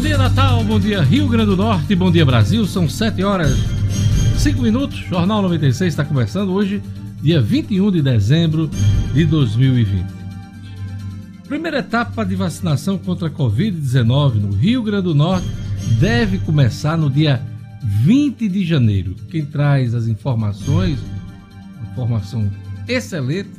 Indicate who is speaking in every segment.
Speaker 1: Bom dia, Natal. Bom dia, Rio Grande do Norte. Bom dia, Brasil. São 7 horas 5 minutos. Jornal 96 está começando hoje, dia 21 de dezembro de 2020. Primeira etapa de vacinação contra a Covid-19 no Rio Grande do Norte deve começar no dia 20 de janeiro. Quem traz as informações, informação excelente,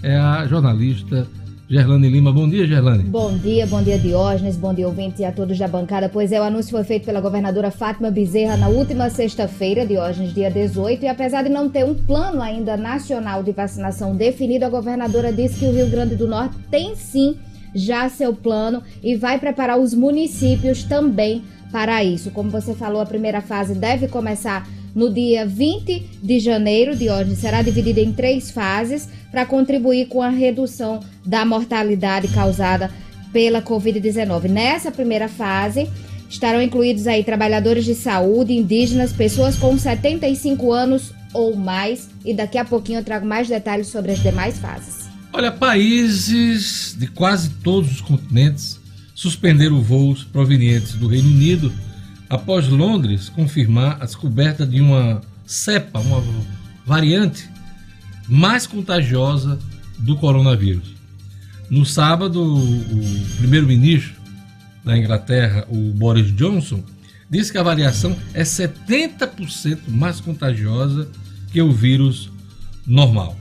Speaker 1: é a jornalista Gerlane Lima. Bom dia, Gerlane.
Speaker 2: Bom dia, bom dia, Diógenes, bom dia, ouvintes e a todos da bancada. Pois é, o anúncio foi feito pela governadora Fátima Bezerra na última sexta-feira, Diógenes, dia 18, e apesar de não ter um plano ainda nacional de vacinação definido, a governadora disse que o Rio Grande do Norte tem sim já seu plano e vai preparar os municípios também para isso. Como você falou, a primeira fase deve começar no dia 20 de janeiro hoje. Será dividida em três fases para contribuir com a redução da mortalidade causada pela Covid-19. Nessa primeira fase, estarão incluídos aí trabalhadores de saúde, indígenas, pessoas com 75 anos ou mais. E daqui a pouquinho eu trago mais detalhes sobre as demais fases.
Speaker 1: Olha, países de quase todos os continentes suspenderam voos provenientes do Reino Unido após Londres confirmar a descoberta de uma cepa, uma variante mais contagiosa do coronavírus. No sábado, o primeiro-ministro da Inglaterra, o Boris Johnson, disse que a variação é 70% mais contagiosa que o vírus normal.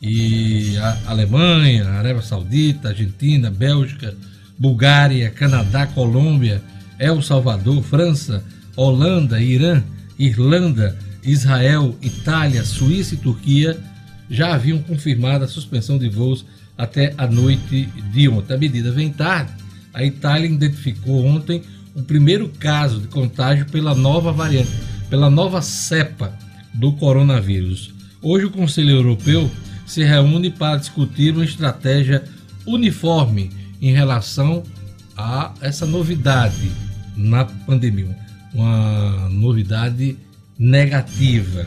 Speaker 1: E a Alemanha, a Arábia Saudita, Argentina, Bélgica, Bulgária, Canadá, Colômbia, El Salvador, França, Holanda, Irã, Irlanda, Israel, Itália, Suíça e Turquia já haviam confirmado a suspensão de voos até a noite de ontem. A medida vem tarde. A Itália identificou ontem o primeiro caso de contágio pela nova variante, pela nova cepa do coronavírus. Hoje o Conselho Europeu se reúne para discutir uma estratégia uniforme em relação a essa novidade na pandemia, uma novidade negativa.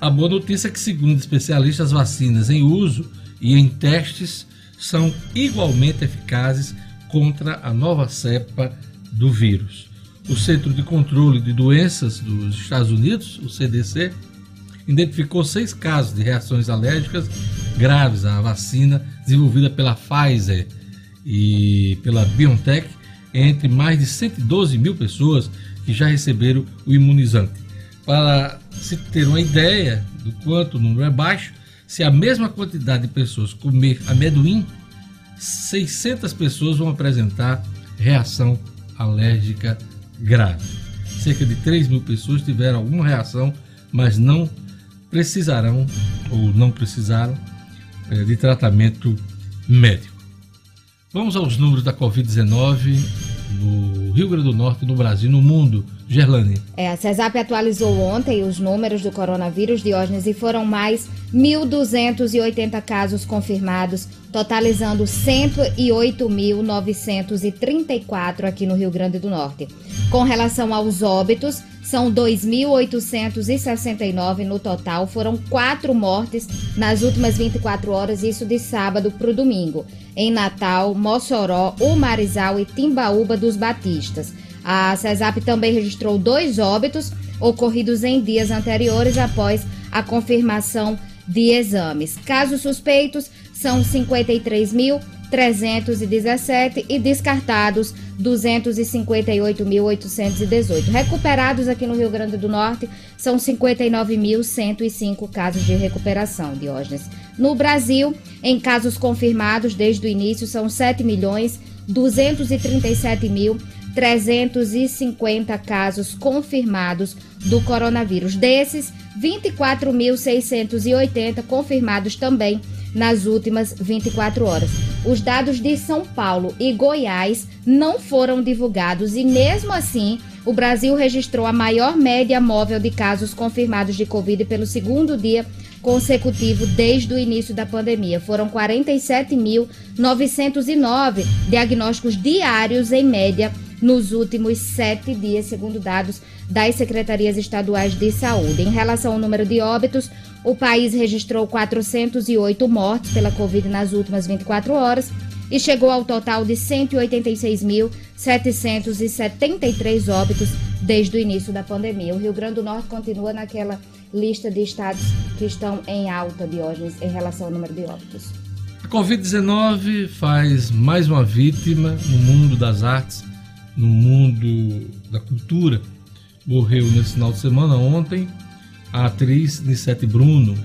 Speaker 1: A boa notícia é que, segundo especialistas, as vacinas em uso e em testes são igualmente eficazes contra a nova cepa do vírus. O Centro de Controle de Doenças dos Estados Unidos, o CDC, identificou seis casos de reações alérgicas graves à vacina desenvolvida pela Pfizer e pela BioNTech entre mais de 112 mil pessoas que já receberam o imunizante. Para se ter uma ideia do quanto o número é baixo, se a mesma quantidade de pessoas comer amendoim, 600 pessoas vão apresentar reação alérgica grave. Cerca de 3 mil pessoas tiveram alguma reação, mas não precisarão ou não precisaram eh, de tratamento médico. Vamos aos números da Covid-19 no Rio Grande do Norte, no Brasil, no mundo. Gerlane.
Speaker 2: É, a CESAP atualizou ontem os números do coronavírus, Diógenes, e foram mais 1.280 casos confirmados, totalizando 108.934 aqui no Rio Grande do Norte. Com relação aos óbitos, são 2.869 no total. Foram quatro mortes nas últimas 24 horas, isso de sábado para o domingo, em Natal, Mossoró, Umarizal e Timbaúba dos Batistas. A CESAP também registrou dois óbitos ocorridos em dias anteriores após a confirmação de exames. Casos suspeitos são 53.317 e descartados 258.818. Recuperados aqui no Rio Grande do Norte são 59.105 casos de recuperação, Diógenes. No Brasil, em casos confirmados desde o início, são 7 milhões 237 mil 350 casos confirmados do coronavírus. Desses, 24.680 confirmados também nas últimas 24 horas. Os dados de São Paulo e Goiás não foram divulgados e, mesmo assim, o Brasil registrou a maior média móvel de casos confirmados de Covid pelo segundo dia consecutivo desde o início da pandemia. Foram 47.909 diagnósticos diários, em média, nos últimos sete dias, segundo dados das secretarias estaduais de saúde. Em relação ao número de óbitos, o país registrou 408 mortes pela Covid nas últimas 24 horas, e chegou ao total de 186.773 óbitos desde o início da pandemia. O Rio Grande do Norte continua naquela lista de estados que estão em alta, Diógenes, em relação ao número de óbitos.
Speaker 1: A Covid-19 faz mais uma vítima no mundo das artes, no mundo da cultura. Morreu nesse final de semana, ontem, a atriz Nissete Bruno,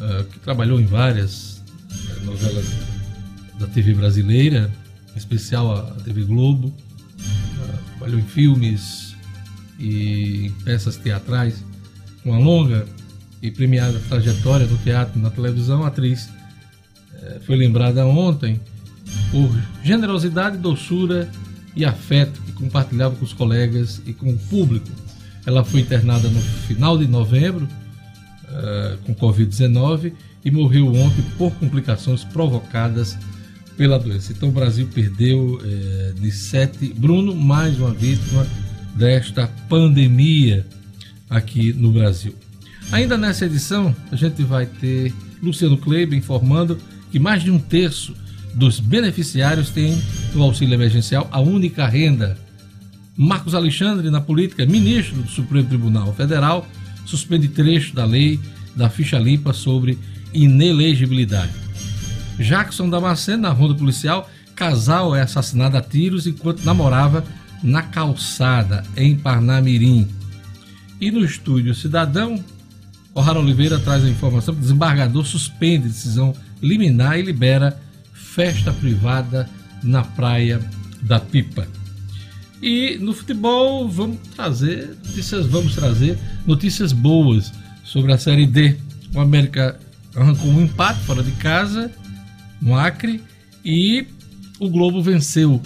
Speaker 1: eh, que trabalhou em várias eh, novelas da TV brasileira, em especial a TV Globo, eh, trabalhou em filmes e em peças teatrais, uma longa e premiada trajetória no teatro e na televisão, a atriz foi lembrada ontem por generosidade, doçura e afeto que compartilhava com os colegas e com o público. Ela foi internada no final de novembro uh, com Covid-19 e morreu ontem por complicações provocadas pela doença. Então o Brasil perdeu eh, de sete. Bruno, mais uma vítima desta pandemia aqui no Brasil. Ainda nessa edição, a gente vai ter Luciano Kleber informando que mais de um terço dos beneficiários têm no auxílio emergencial a única renda. Marcos Alexandre, na política, ministro do Supremo Tribunal Federal, suspende trecho da lei da ficha limpa sobre inelegibilidade. Jackson Damasceno, na ronda policial, casal é assassinado a tiros enquanto namorava na calçada, em Parnamirim. E no estúdio Cidadão, O'Hara Oliveira traz a informação que o desembargador suspende decisão liminar e libera festa privada na Praia da Pipa. E no futebol vamos trazer notícias, vamos trazer notícias boas sobre a Série D. O América arrancou um empate fora de casa no Acre e o Globo venceu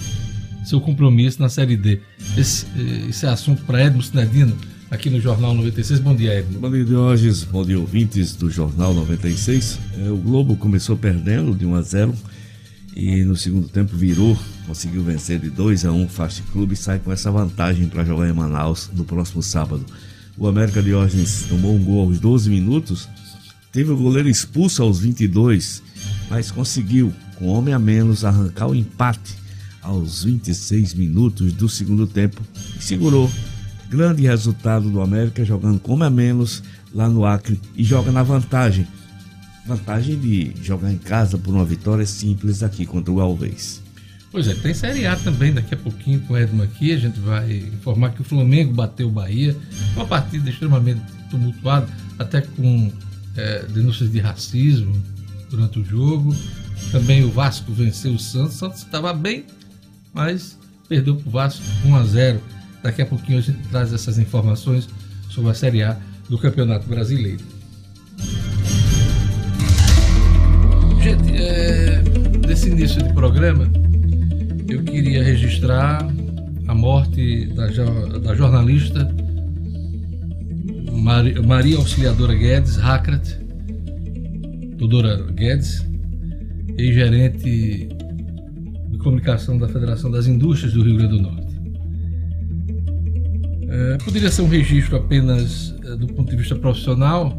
Speaker 1: seu compromisso na Série D. Esse, esse é assunto para Edmo Sinedino, aqui no Jornal 96. Bom dia, Edmo.
Speaker 3: Bom dia, Diógenes. Bom dia, ouvintes do Jornal 96. É, o Globo começou perdendo de 1 a 0 e no segundo tempo virou, conseguiu vencer de 2 a 1 o Fast Club e sai com essa vantagem para jogar em Manaus no próximo sábado. O América Diógenes tomou um gol aos 12 minutos, teve o goleiro expulso aos 22, mas conseguiu, com homem a menos, arrancar o empate aos 26 minutos do segundo tempo e segurou. Grande resultado do América jogando com homem a menos lá no Acre e joga na vantagem vantagem de jogar em casa por uma vitória simples aqui contra o Galvez.
Speaker 1: Pois é, tem Série A também, daqui a pouquinho com o Edmo aqui, a gente vai informar que o Flamengo bateu o Bahia, uma partida extremamente tumultuada, até com é, denúncias de racismo durante o jogo. Também o Vasco venceu o Santos, o Santos estava bem, mas perdeu para o Vasco 1 a 0. Daqui a pouquinho a gente traz essas informações sobre a Série A do Campeonato Brasileiro. Gente, é, desse início de programa, eu queria registrar a morte da, da jornalista Maria, Auxiliadora Guedes, Hackrat, doutora Guedes, ex-gerente de comunicação da Federação das Indústrias do Rio Grande do Norte. É, poderia ser um registro apenas é, do ponto de vista profissional,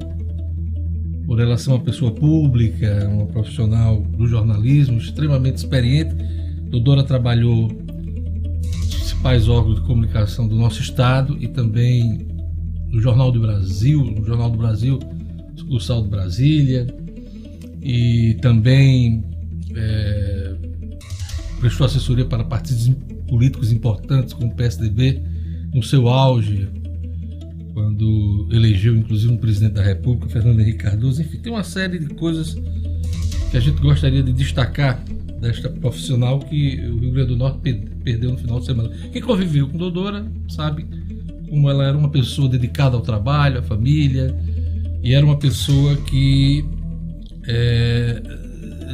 Speaker 1: por ela ser uma pessoa pública, uma profissional do jornalismo, extremamente experiente. Dodora trabalhou nos principais órgãos de comunicação do nosso estado e também no Jornal do Brasil, no Jornal do Brasil, sucursal de Brasília, e também é, prestou assessoria para partidos políticos importantes como o PSDB no seu auge, quando elegeu inclusive um presidente da República, Fernando Henrique Cardoso. Enfim, tem uma série de coisas que a gente gostaria de destacar desta profissional que o Rio Grande do Norte perdeu no final de semana. Quem conviveu com Dodora sabe como ela era uma pessoa dedicada ao trabalho, à família, e era uma pessoa que é,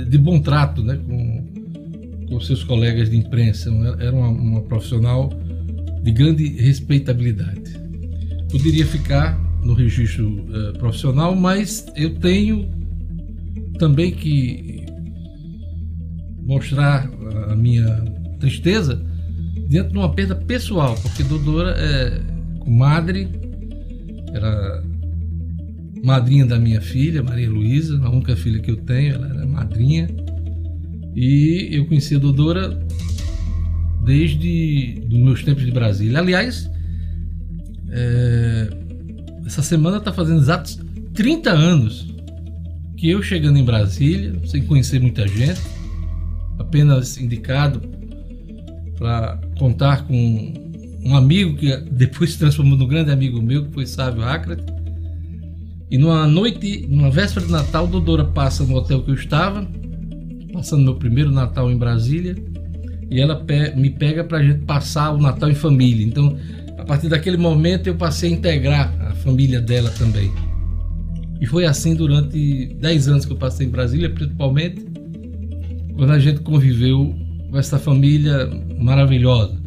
Speaker 1: de bom trato né, com, com seus colegas de imprensa. Era uma, uma profissional de grande respeitabilidade poderia ficar no registro uh, profissional, mas eu tenho também que mostrar a minha tristeza diante de uma perda pessoal, porque Dodora é comadre, era madrinha da minha filha, Maria Luísa, a única filha que eu tenho, ela era madrinha. E eu conheci a Dodora desde os meus tempos de Brasília. Aliás, é, essa semana está fazendo exatos 30 anos que eu chegando em Brasília, sem conhecer muita gente, apenas indicado para contar com um amigo que depois se transformou num grande amigo meu, que foi Sávio Acre. E numa noite, numa véspera de Natal, Dodora passa no hotel que eu estava, passando meu primeiro Natal em Brasília, e ela me pega para a gente passar o Natal em família. Então, a partir daquele momento, eu passei a integrar a família dela também. E foi assim durante 10 anos que eu passei em Brasília, principalmente quando a gente conviveu com essa família maravilhosa,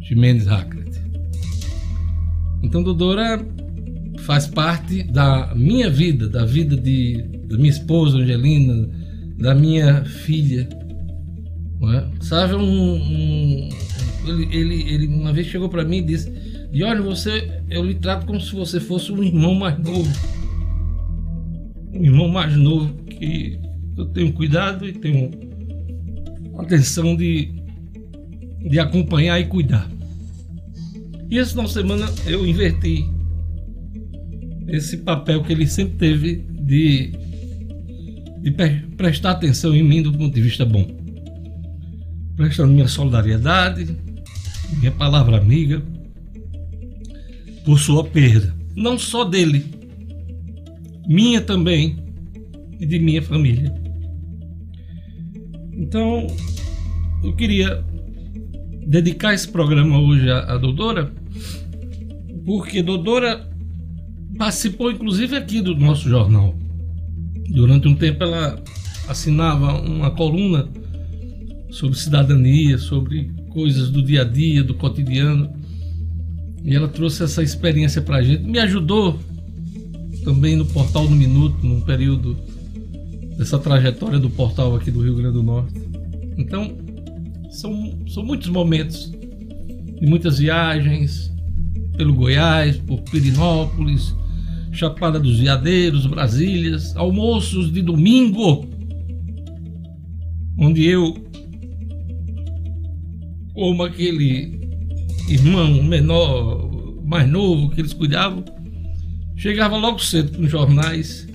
Speaker 1: Jimenez Hackett. Então, Dodora faz parte da minha vida, da vida de, da minha esposa Angelina, da minha filha. É? Sabe, um, um, ele, ele, ele uma vez chegou para mim e disse: E olha, você, eu lhe trato como se você fosse um irmão mais novo um irmão mais novo que eu tenho cuidado e tenho atenção de, de acompanhar e cuidar. E esse final de semana eu inverti esse papel que ele sempre teve de, de prestar atenção em mim do ponto de vista bom. Prestando minha solidariedade, minha palavra amiga, por sua perda. Não só dele, minha também e de minha família. Então, eu queria dedicar esse programa hoje à, à Dodora, porque Dodora participou inclusive aqui do nosso jornal. Durante um tempo ela assinava uma coluna sobre cidadania, sobre coisas do dia a dia, do cotidiano. E ela trouxe essa experiência para a gente, me ajudou também no Portal do Minuto, num período dessa trajetória do portal aqui do Rio Grande do Norte. Então, são, são muitos momentos e muitas viagens pelo Goiás, por Pirinópolis, Chapada dos Veadeiros, Brasílias, almoços de domingo, onde eu, como aquele irmão menor, mais novo que eles cuidavam, Chegava logo cedo com os jornais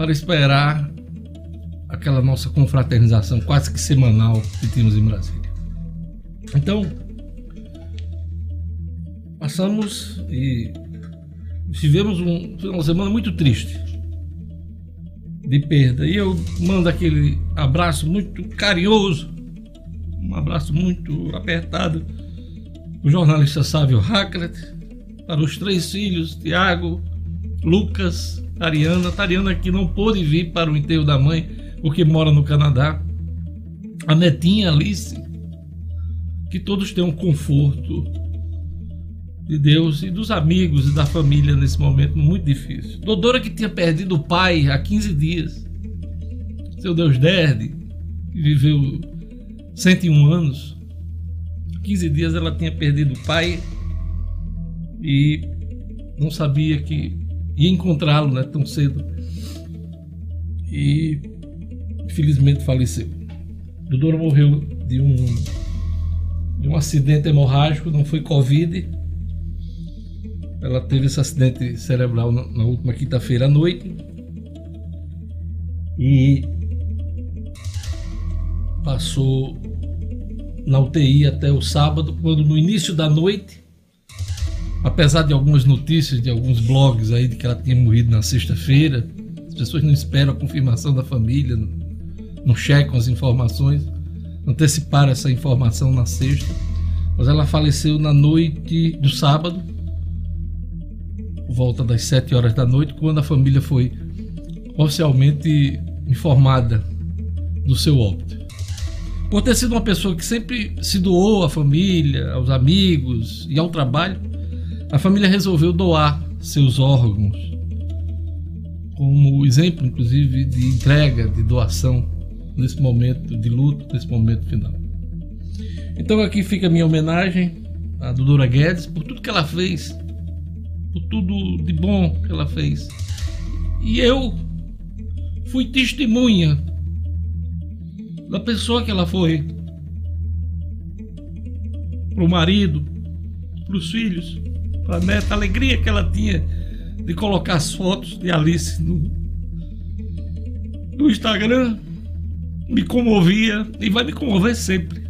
Speaker 1: para esperar aquela nossa confraternização quase que semanal que tínhamos em Brasília. Então, passamos e tivemos um, uma semana muito triste de perda. E eu mando aquele abraço muito carinhoso, um abraço muito apertado, o jornalista Sávio Hackett, para os três filhos, Tiago, Lucas, Tariana. Tariana que não pôde vir para o enterro da mãe porque mora no Canadá. A netinha Alice. Que todos tenham conforto de Deus e dos amigos e da família nesse momento muito difícil. Dodora que tinha perdido o pai há 15 dias. Seu Deus Derde, que viveu 101 anos. 15 dias ela tinha perdido o pai e não sabia que ia encontrá-lo né, tão cedo. E infelizmente faleceu. Dodora morreu de um, de um acidente hemorrágico, não foi Covid. Ela teve esse acidente cerebral na, na última quinta-feira à noite. E passou na UTI até o sábado, quando no início da noite apesar de algumas notícias de alguns blogs aí de que ela tinha morrido na sexta-feira, as pessoas não esperam a confirmação da família, não checam as informações, anteciparam essa informação na sexta, mas ela faleceu na noite do sábado, por volta das sete horas da noite, quando a família foi oficialmente informada do seu óbito. Por ter sido uma pessoa que sempre se doou à família, aos amigos e ao trabalho, a família resolveu doar seus órgãos como exemplo, inclusive, de entrega, de doação nesse momento de luto, nesse momento final. Então aqui fica a minha homenagem à Dudora Guedes por tudo que ela fez, por tudo de bom que ela fez. E eu fui testemunha da pessoa que ela foi, para o marido, para os filhos, para a alegria que ela tinha de colocar as fotos de Alice no, no Instagram me comovia e vai me comover sempre.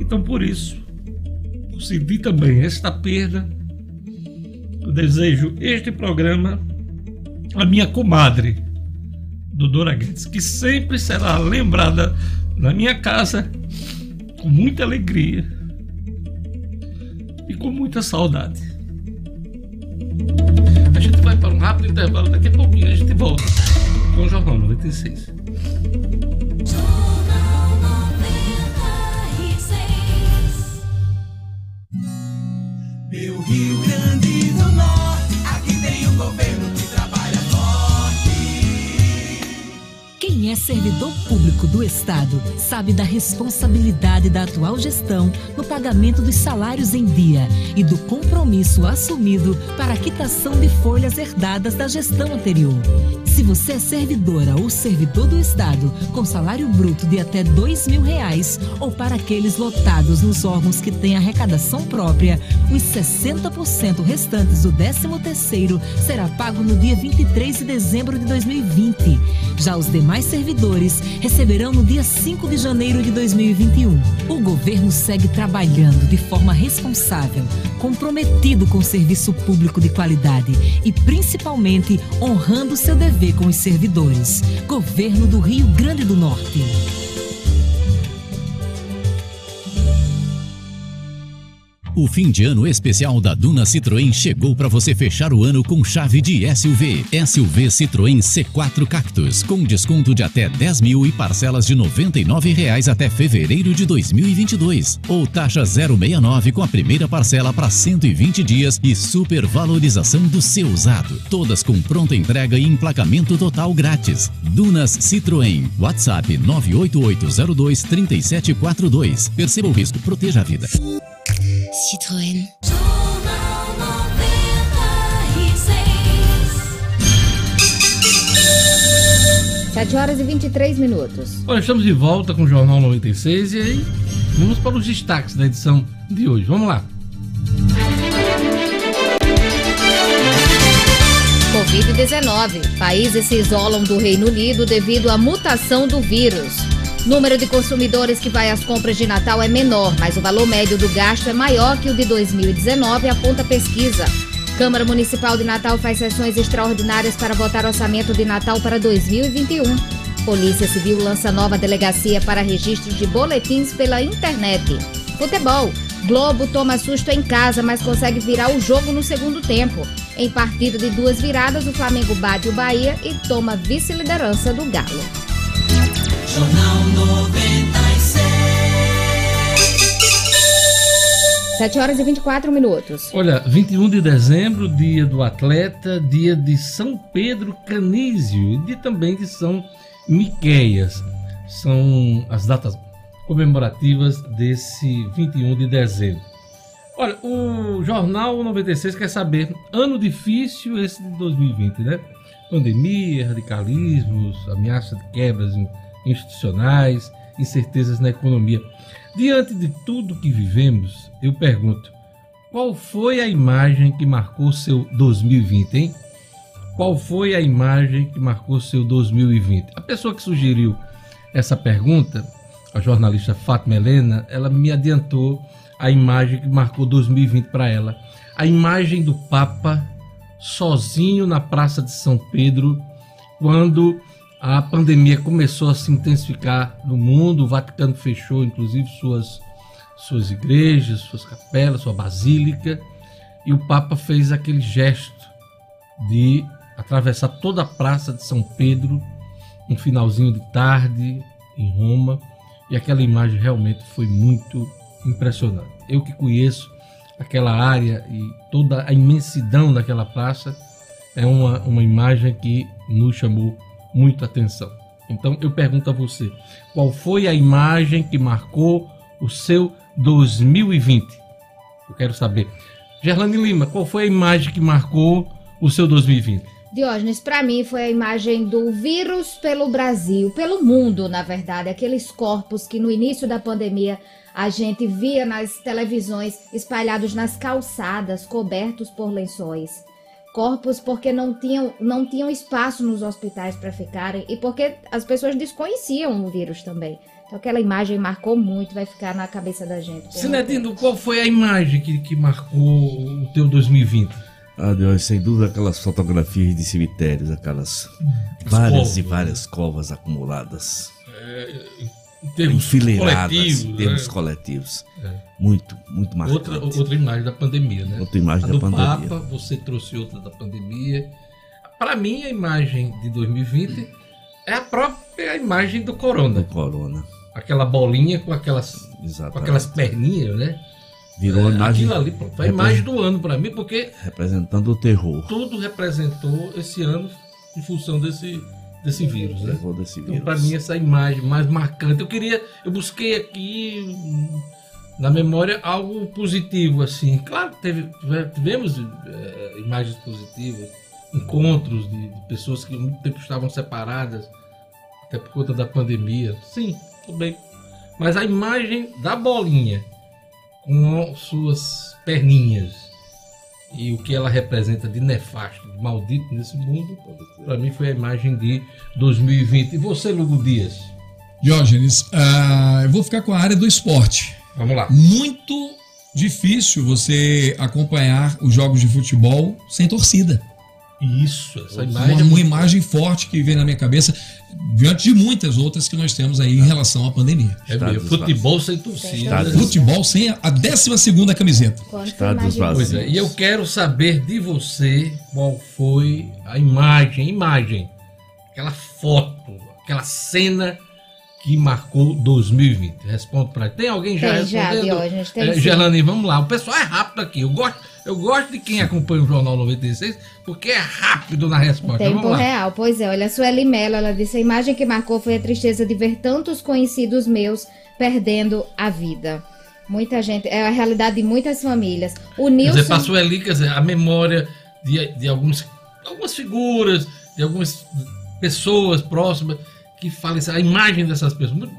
Speaker 1: Então, por isso, por sentir também esta perda, eu desejo este programa à minha comadre, Dodora Guedes, que sempre será lembrada na minha casa com muita alegria e com muita saudade. A gente vai para um rápido intervalo, daqui a pouquinho a gente volta com o Jornal 96.
Speaker 4: Meu Rio Grande
Speaker 5: É servidor público do Estado sabe da responsabilidade da atual gestão no pagamento dos salários em dia e do compromisso assumido para a quitação de folhas herdadas da gestão anterior. Se você é servidora ou servidor do Estado com salário bruto de até dois mil reais ou para aqueles lotados nos órgãos que têm arrecadação própria, os 60% restantes do 13 terceiro será pago no dia 23 de dezembro de 2020. Já os demais servidores receberão no dia 5 de janeiro de 2021. O governo segue trabalhando de forma responsável, comprometido com o serviço público de qualidade e principalmente honrando seu dever com os servidores. Governo do Rio Grande do Norte.
Speaker 6: O fim de ano especial da Duna Citroën chegou para você fechar o ano com chave de SUV. SUV Citroën C4 Cactus, com desconto de até 10 mil e parcelas de 99 reais até fevereiro de 2022. Ou taxa 069 com a primeira parcela para 120 dias e supervalorização do seu usado. Todas com pronta entrega e emplacamento total grátis. Dunas Citroën. WhatsApp 988023742. Perceba o risco, proteja a vida.
Speaker 7: Citroën.
Speaker 4: Jornal
Speaker 2: 96. 7 horas e 23 minutos.
Speaker 1: Olha, estamos de volta com o Jornal 96 e aí vamos para os destaques da edição de hoje. Vamos lá.
Speaker 2: Covid-19. Países se isolam do Reino Unido devido à mutação do vírus. Número de consumidores que vai às compras de Natal é menor, mas o valor médio do gasto é maior que o de 2019, aponta pesquisa. Câmara Municipal de Natal faz sessões extraordinárias para votar orçamento de Natal para 2021. Polícia Civil lança nova delegacia para registro de boletins pela internet. Futebol. Globo toma susto em casa, mas consegue virar o jogo no segundo tempo. Em partida de duas viradas, o Flamengo bate o Bahia e toma vice-liderança do Galo.
Speaker 4: Jornal 96.
Speaker 2: 7 horas e 24 minutos.
Speaker 1: Olha, 21 de dezembro, dia do atleta, dia de São Pedro Canísio e dia também de São Miqueias. São as datas comemorativas desse 21 de dezembro. Olha, o Jornal 96 quer saber, ano difícil esse de 2020, né? Pandemia, radicalismos, ameaça de quebras institucionais, incertezas na economia. Diante de tudo que vivemos, eu pergunto: qual foi a imagem que marcou seu 2020, hein? Qual foi a imagem que marcou seu 2020? A pessoa que sugeriu essa pergunta, a jornalista Fátima Helena, ela me adiantou a imagem que marcou 2020 para ela. A imagem do Papa sozinho na Praça de São Pedro, quando a pandemia começou a se intensificar no mundo, o Vaticano fechou inclusive suas, suas igrejas, suas capelas, sua basílica, e o Papa fez aquele gesto de atravessar toda a Praça de São Pedro, um finalzinho de tarde em Roma, e aquela imagem realmente foi muito impressionante. Eu que conheço aquela área e toda a imensidão daquela praça, é uma, uma imagem que nos chamou muita atenção. Então eu pergunto a você, qual foi a imagem que marcou o seu 2020? Eu quero saber. Gerlane Lima, qual foi a imagem que marcou o seu 2020?
Speaker 2: Diógenes, para mim foi a imagem do vírus pelo Brasil, pelo mundo, na verdade, aqueles corpos que no início da pandemia a gente via nas televisões espalhados nas calçadas, cobertos por lençóis. Corpos porque não tinham, não tinham espaço nos hospitais para ficarem e porque as pessoas desconheciam o vírus também. Então aquela imagem marcou muito, vai ficar na cabeça da gente.
Speaker 1: Sinedino, qual foi a imagem que, que marcou o teu 2020?
Speaker 3: Ah, Deus, sem dúvida aquelas fotografias de cemitérios, aquelas várias
Speaker 1: covas,
Speaker 3: e
Speaker 1: né?
Speaker 3: várias covas acumuladas,
Speaker 1: Em termos
Speaker 3: enfileiradas,
Speaker 1: coletivos,
Speaker 3: em termos
Speaker 1: né?
Speaker 3: coletivos.
Speaker 1: É.
Speaker 3: Muito, muito marcante.
Speaker 1: Outra, outra imagem da pandemia, né?
Speaker 3: Outra imagem
Speaker 1: a
Speaker 3: da
Speaker 1: do
Speaker 3: pandemia.
Speaker 1: Papa, você trouxe outra da pandemia. Para mim, a imagem de 2020 é a própria imagem do
Speaker 3: Do
Speaker 1: Corona.
Speaker 3: corona,
Speaker 1: Aquela bolinha com aquelas, com aquelas perninhas, né?
Speaker 3: Virou uma imagem
Speaker 1: Aquilo ali, pronto, a imagem do ano para mim, porque
Speaker 3: representando o terror.
Speaker 1: tudo representou esse ano em função desse, desse vírus, né?
Speaker 3: Desse
Speaker 1: Então,
Speaker 3: vírus.
Speaker 1: para mim, essa imagem mais marcante. Eu queria, eu busquei aqui hum, na memória algo positivo, assim. Claro que teve, tive- tivemos eh, imagens positivas, encontros de, de pessoas que há muito tempo estavam separadas, até por conta da pandemia. Sim, tudo bem. Mas a imagem da bolinha com suas perninhas e o que ela representa de nefasto, de maldito nesse mundo, para mim foi a imagem de 2020. E você, Lugo Dias?
Speaker 8: Diógenes, ah, eu vou ficar com a área do esporte.
Speaker 1: Vamos lá.
Speaker 8: Muito difícil você acompanhar os jogos de futebol sem torcida.
Speaker 1: Isso, essa
Speaker 8: Uma,
Speaker 1: imagem. é
Speaker 8: uma imagem forte que vem na minha cabeça, diante de muitas outras que nós temos aí em relação à pandemia.
Speaker 1: É mesmo, futebol sem torcida.
Speaker 3: Estádios
Speaker 8: Futebol sem a 12 camiseta.
Speaker 1: Pois
Speaker 3: vazios.
Speaker 1: é, e eu quero saber de você qual foi a imagem, imagem, aquela foto, aquela cena que marcou 2020. Responde para Tem alguém já
Speaker 2: Tem já,
Speaker 1: respondendo?
Speaker 2: Diógenes, tem
Speaker 1: É, vamos lá. O pessoal é rápido aqui. Eu gosto, eu gosto de quem acompanha o Jornal 96 porque é rápido na resposta.
Speaker 2: Tempo real, pois é. Olha, a Sueli Mello, ela disse: a imagem que marcou foi a tristeza de ver tantos conhecidos meus perdendo a vida. Muita gente, é a realidade de muitas famílias. O
Speaker 1: Quer
Speaker 2: Nilson.
Speaker 1: dizer, passou ali, quer dizer, a memória de, de alguns, algumas figuras, de algumas pessoas próximas que faleceram. A imagem dessas pessoas. Muito,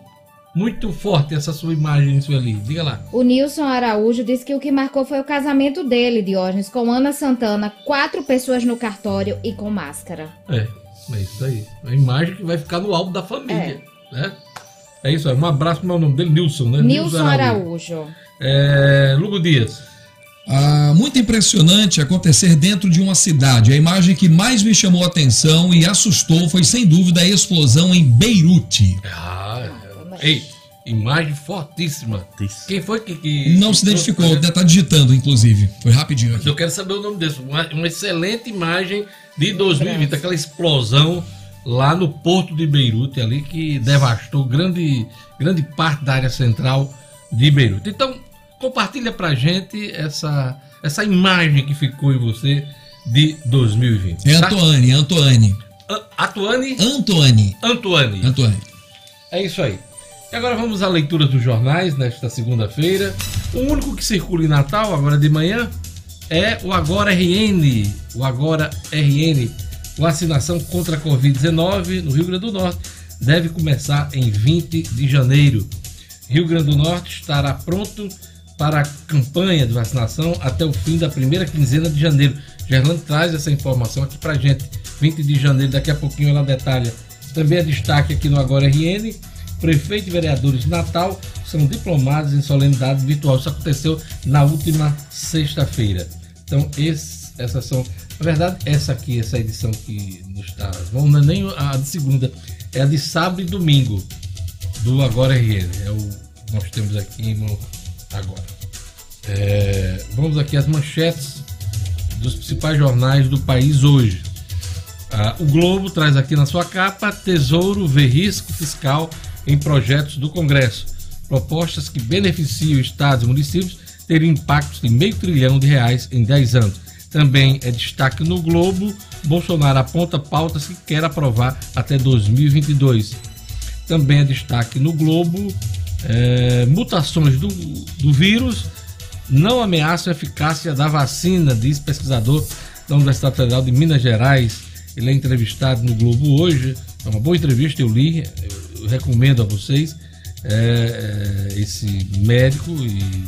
Speaker 1: muito forte essa sua imagem, Sueli. Diga lá.
Speaker 2: O Nilson Araújo disse que o que marcou foi o casamento dele, Diógenes, com Ana Santana, quatro pessoas no cartório e com máscara.
Speaker 1: É, é isso aí. A imagem que vai ficar no álbum da família. Né? É isso aí. Um abraço, é o nome dele? Nilson, né?
Speaker 2: Nilson Araújo.
Speaker 1: É, Lugo Dias.
Speaker 8: Ah, muito impressionante acontecer dentro de uma cidade. A imagem que mais me chamou a atenção e assustou foi, sem dúvida, a explosão em Beirute.
Speaker 1: Ah, ei, imagem fortíssima. Quem foi que. que
Speaker 8: Não se identificou, ainda tá digitando, inclusive. Foi rapidinho aqui.
Speaker 1: Eu quero saber o nome desse. Uma, uma excelente imagem de 2020, aquela explosão lá no porto de Beirute, ali que devastou grande, grande parte da área central de Beirute. Então, compartilha pra gente essa, essa imagem que ficou em você de 2020.
Speaker 8: É
Speaker 1: tá?
Speaker 8: Antoine, Antoine. Antoine.
Speaker 1: Antoine.
Speaker 8: Antoine.
Speaker 1: É isso aí. E agora vamos à leitura dos jornais nesta segunda-feira. O único que circula em Natal, agora de manhã, é o Agora RN. O Agora RN. Vacinação contra a Covid-19 no Rio Grande do Norte deve começar em 20 de janeiro. Rio Grande do Norte estará pronto para a campanha de vacinação até o fim da primeira quinzena de janeiro. Gerlando traz essa informação aqui pra gente. 20 de janeiro, daqui a pouquinho ela detalha. Também é destaque aqui no Agora RN. Prefeito e vereadores de Natal são diplomados em solenidade virtual. Isso aconteceu na última sexta-feira. Então, esse- essas são. Na verdade, essa aqui, essa edição que nos está. Não é nem a de segunda, é a de sábado e domingo do Agora RN. É o nós temos aqui no agora. É, vamos aqui às manchetes dos principais jornais do país hoje. Ah, o Globo traz aqui na sua capa: Tesouro vê risco fiscal em projetos do Congresso. Propostas que beneficiam estados e municípios teriam impactos de meio trilhão de reais em 10 anos. Também é destaque no Globo: Bolsonaro aponta pautas que quer aprovar até 2022. Também é destaque no Globo: é, mutações do, do vírus não ameaçam a eficácia da vacina, diz pesquisador da Universidade Federal de Minas Gerais. Ele é entrevistado no Globo hoje. É uma boa entrevista, eu li, eu recomendo a vocês. É, é, esse médico e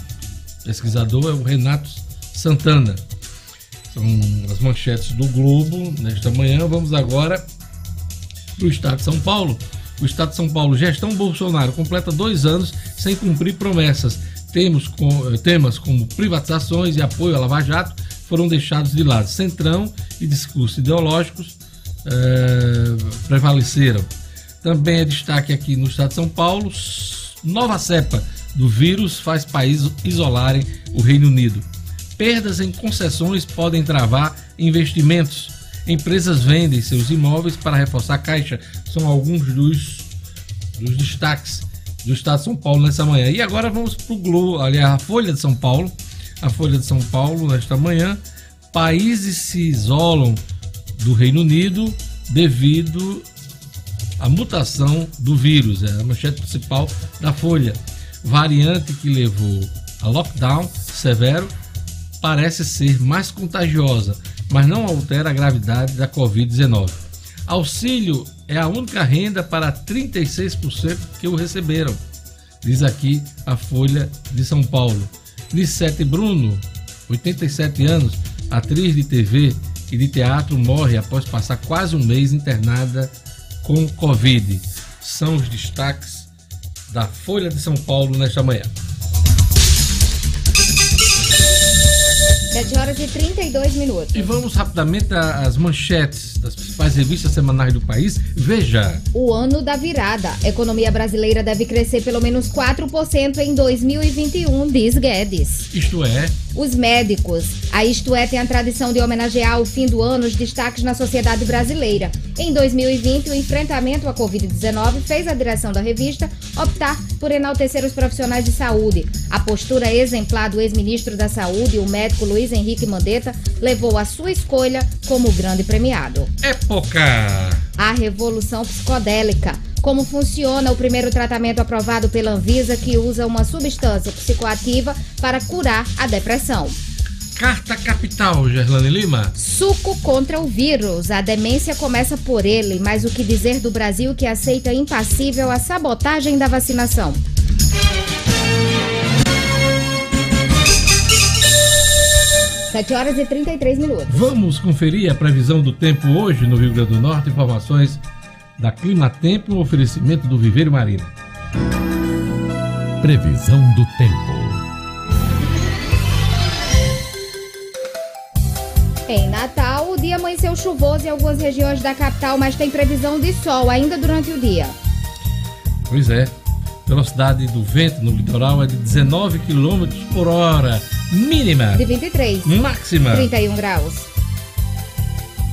Speaker 1: pesquisador é o Renato Santana. São as manchetes do Globo nesta manhã. Vamos agora para o estado de São Paulo. O estado de São Paulo, gestão Bolsonaro, completa dois anos sem cumprir promessas. Temos com, temas como privatizações e apoio à Lava Jato foram deixados de lado. Centrão e discursos ideológicos é, prevaleceram. Também é destaque aqui no estado de São Paulo: nova cepa do vírus faz países isolarem o Reino Unido. Perdas em concessões podem travar investimentos. Empresas vendem seus imóveis para reforçar a caixa. São alguns dos, dos destaques do estado de São Paulo nessa manhã. E agora vamos para o Globo, aliás, a Folha de São Paulo. A Folha de São Paulo nesta manhã. Países se isolam do Reino Unido devido à mutação do vírus. É a manchete principal da Folha. Variante que levou a lockdown severo parece ser mais contagiosa, mas não altera a gravidade da Covid-19. Auxílio é a única renda para 36% que o receberam, diz aqui a Folha de São Paulo. Nissete Bruno, 87 anos, atriz de TV e de teatro, morre após passar quase um mês internada com Covid. São os destaques da Folha de São Paulo nesta manhã.
Speaker 2: 7 horas e 32 minutos.
Speaker 1: E vamos rapidamente às manchetes das principais revistas semanais do país. Veja.
Speaker 2: O ano da virada. A economia brasileira deve crescer pelo menos 4% em 2021, diz Guedes.
Speaker 1: Isto é.
Speaker 2: Os médicos. A Isto É tem a tradição de homenagear o fim do ano os destaques na sociedade brasileira. Em 2020, o enfrentamento à Covid-19 fez a direção da revista optar por enaltecer os profissionais de saúde. A postura exemplar do ex-ministro da Saúde, o médico Luiz Henrique Mandetta, levou a sua escolha como grande premiado.
Speaker 1: Época.
Speaker 2: A revolução psicodélica. Como funciona o primeiro tratamento aprovado pela Anvisa que usa uma substância psicoativa para curar a depressão?
Speaker 1: Carta Capital, Gerlane Lima.
Speaker 2: Suco contra o vírus. A demência começa por ele, mas o que dizer do Brasil que aceita impassível a sabotagem da vacinação? Sete horas e 33 minutos.
Speaker 1: Vamos conferir a previsão do tempo hoje no Rio Grande do Norte. Informações da Clima Tempo, um oferecimento do Viveiro Marina.
Speaker 6: Previsão do tempo.
Speaker 2: Em Natal, o dia amanheceu chuvoso em algumas regiões da capital, mas tem previsão de sol ainda durante o dia.
Speaker 1: Pois é. Velocidade do vento no litoral é de 19 km por hora. Mínima.
Speaker 2: De 23.
Speaker 1: Máxima.
Speaker 2: 31 graus.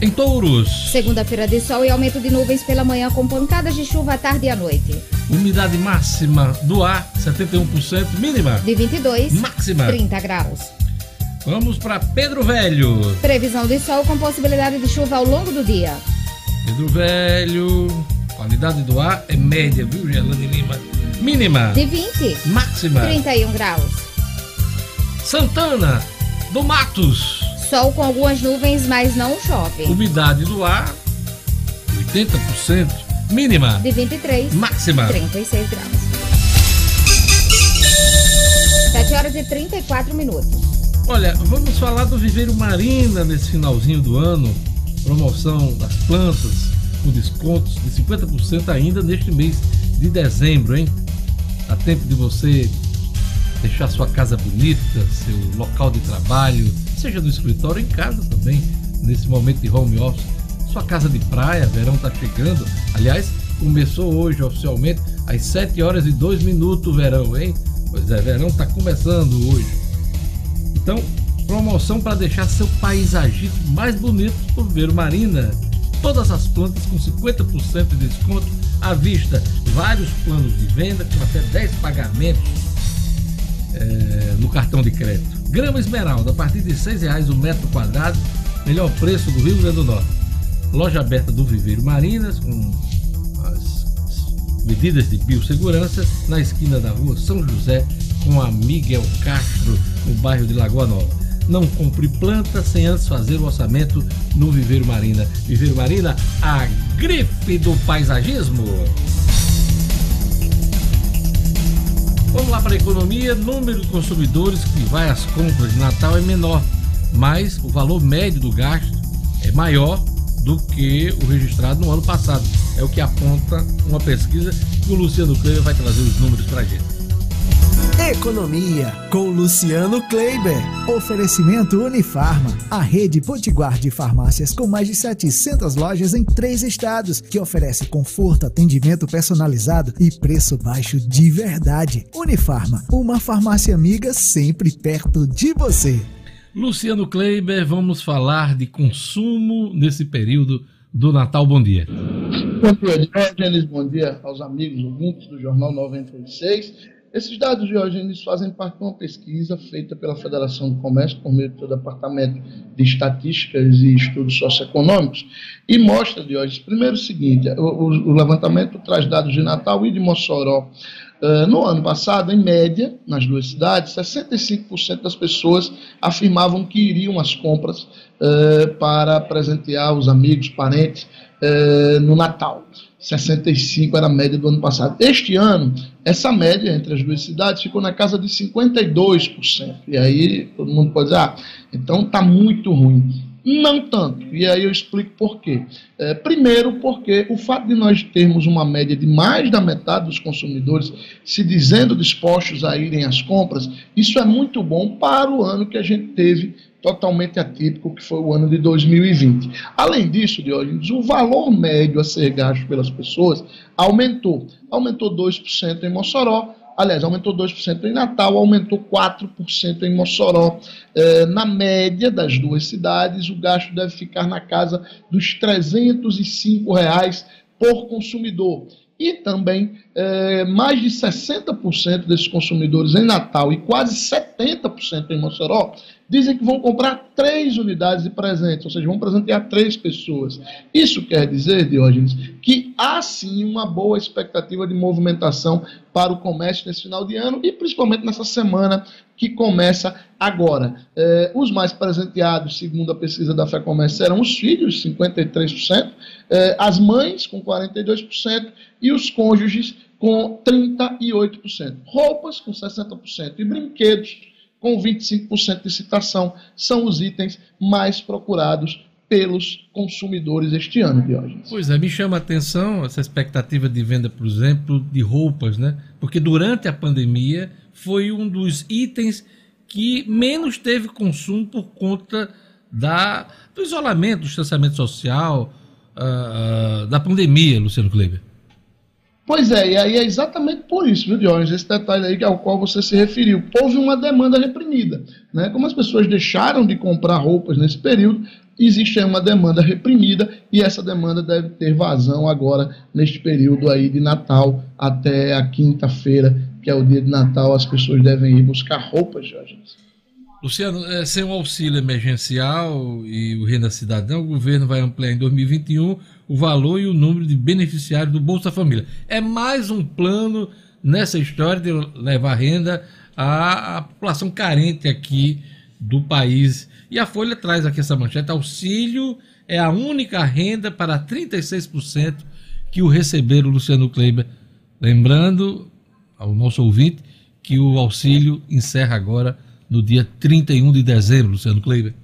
Speaker 1: Em Touros.
Speaker 2: Segunda-feira de sol e aumento de nuvens pela manhã com pancadas de chuva à tarde e à noite.
Speaker 1: Umidade máxima do ar, 71%. Mínima.
Speaker 2: De 22.
Speaker 1: Máxima.
Speaker 2: 30 graus.
Speaker 1: Vamos para Pedro Velho.
Speaker 2: Previsão de sol com possibilidade de chuva ao longo do dia.
Speaker 1: Pedro Velho. Qualidade do ar é média, viu, Gerlane Lima? Mínima.
Speaker 2: De 20.
Speaker 1: Máxima.
Speaker 2: 31 graus.
Speaker 1: Santana do Matos.
Speaker 2: Sol com algumas nuvens, mas não chove.
Speaker 1: Umidade do ar, 80%. Mínima.
Speaker 2: De 23.
Speaker 1: Máxima.
Speaker 2: 36 graus. 7 horas e 34 minutos.
Speaker 1: Olha, vamos falar do Viveiro Marina nesse finalzinho do ano. Promoção das plantas com descontos de 50% ainda neste mês de dezembro, hein? Dá tempo de você deixar sua casa bonita, seu local de trabalho, seja no escritório ou em casa também, nesse momento de home office. Sua casa de praia, verão tá chegando. Aliás, começou hoje oficialmente às 7 horas e 2 minutos o verão, hein? Pois é, verão tá começando hoje. Então, promoção para deixar seu paisagismo mais bonito do Viveiro Marina. Todas as plantas com 50% de desconto à vista. Vários planos de venda com até 10 pagamentos é, no cartão de crédito. Grama esmeralda, a partir de R$ reais o metro quadrado, melhor preço do Rio Grande do Norte. Loja aberta do Viveiro Marinas, com as medidas de biossegurança, na esquina da rua São José, com a Miguel Castro, no bairro de Lagoa Nova. Não compre planta sem antes fazer o orçamento no Viveiro Marina. Viveiro Marina, a grife do paisagismo. Vamos lá para a economia. Número de consumidores que vai às compras de Natal é menor, mas o valor médio do gasto é maior do que o registrado no ano passado. É o que aponta uma pesquisa que o Luciano Kleber vai trazer os números para a gente.
Speaker 9: Economia com Luciano Kleiber. Oferecimento Unifarma, a rede potiguar de farmácias com mais de 700 lojas em três estados, que oferece conforto, atendimento personalizado e preço baixo de verdade. Unifarma, uma farmácia amiga sempre perto de você.
Speaker 1: Luciano Kleiber, vamos falar de consumo nesse período do Natal. Bom dia.
Speaker 10: Bom dia, Diógenes. Bom dia aos amigos ouvintes do Jornal 96. Esses dados, Diógenes, fazem parte de uma pesquisa feita pela Federação do Comércio, por meio do Departamento de Estatísticas e Estudos Socioeconômicos, e mostra, Diógenes, primeiro o seguinte, o, o levantamento traz dados de Natal e de Mossoró. Uh, no ano passado, em média, nas duas cidades, 65% das pessoas afirmavam que iriam às compras uh, para presentear os amigos, parentes, uh, no Natal. 65 era a média do ano passado. Este ano, essa média entre as duas cidades ficou na casa de 52%. E aí todo mundo pode dizer, ah, então está muito ruim. Não tanto. E aí eu explico por quê. É, primeiro, porque o fato de nós termos uma média de mais da metade dos consumidores se dizendo dispostos a irem às compras, isso é muito bom para o ano que a gente teve totalmente atípico, que foi o ano de 2020. Além disso, Diógenes, o valor médio a ser gasto pelas pessoas aumentou. Aumentou 2% em Mossoró, aliás, aumentou 2% em Natal, aumentou 4% em Mossoró. É, na média das duas cidades, o gasto deve ficar na casa dos 305 reais por consumidor. E também é, mais de 60% desses consumidores em Natal e quase 70% em Mossoró dizem que vão comprar três unidades de presentes, ou seja, vão presentear três pessoas. Isso quer dizer, Diógenes, que há sim uma boa expectativa de movimentação para o comércio nesse final de ano e principalmente nessa semana que começa agora. Eh, os mais presenteados, segundo a pesquisa da Fé Comércio, serão os filhos, 53%, eh, as mães, com 42%, e os cônjuges, com 38%. Roupas, com 60%, e brinquedos, com 25% de citação, são os itens mais procurados pelos consumidores este ano, Diógenes.
Speaker 1: Pois é, me chama a atenção essa expectativa de venda, por exemplo, de roupas, né? Porque durante a pandemia foi um dos itens que menos teve consumo por conta da, do isolamento, do distanciamento social, uh, da pandemia, Luciano Kleber.
Speaker 10: Pois é, e aí é exatamente por isso, viu, Diógenes, esse detalhe aí ao qual você se referiu. Houve uma demanda reprimida. Né? Como as pessoas deixaram de comprar roupas nesse período, existe aí uma demanda reprimida e essa demanda deve ter vazão agora neste período aí de Natal até a quinta-feira, que é o dia de Natal, as pessoas devem ir buscar roupas, Diógenes.
Speaker 1: Luciano, é, sem o auxílio emergencial e o Renda Cidadão, o governo vai ampliar em 2021 o valor e o número de beneficiários do Bolsa Família. É mais um plano nessa história de levar renda à, à população carente aqui do país. E a Folha traz aqui essa manchete: auxílio é a única renda para 36% que o receberam, Luciano Kleiber. Lembrando ao nosso ouvinte que o auxílio encerra agora no dia 31 de dezembro, Luciano Kleiber?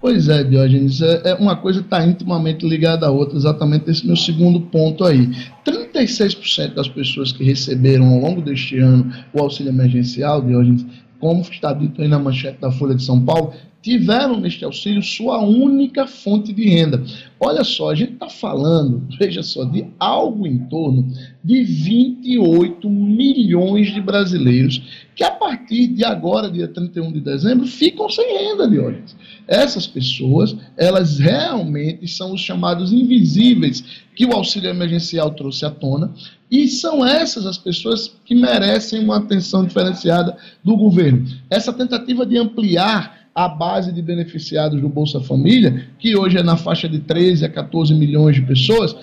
Speaker 10: Pois é, Diógenes, é, é uma coisa está intimamente ligada à outra, exatamente esse meu segundo ponto aí. 36% das pessoas que receberam ao longo deste ano o auxílio emergencial, Diógenes, como está dito aí na manchete da Folha de São Paulo, tiveram neste auxílio sua única fonte de renda. Olha só, a gente está falando, veja só, de algo em torno de 28 milhões de brasileiros que a partir de agora, dia 31 de dezembro, ficam sem renda de hoje. Essas pessoas, elas realmente são os chamados invisíveis que o auxílio emergencial trouxe à tona, e são essas as pessoas que merecem uma atenção diferenciada do governo. Essa tentativa de ampliar a base de beneficiados do Bolsa Família, que hoje é na faixa de 13 a 14 milhões de pessoas,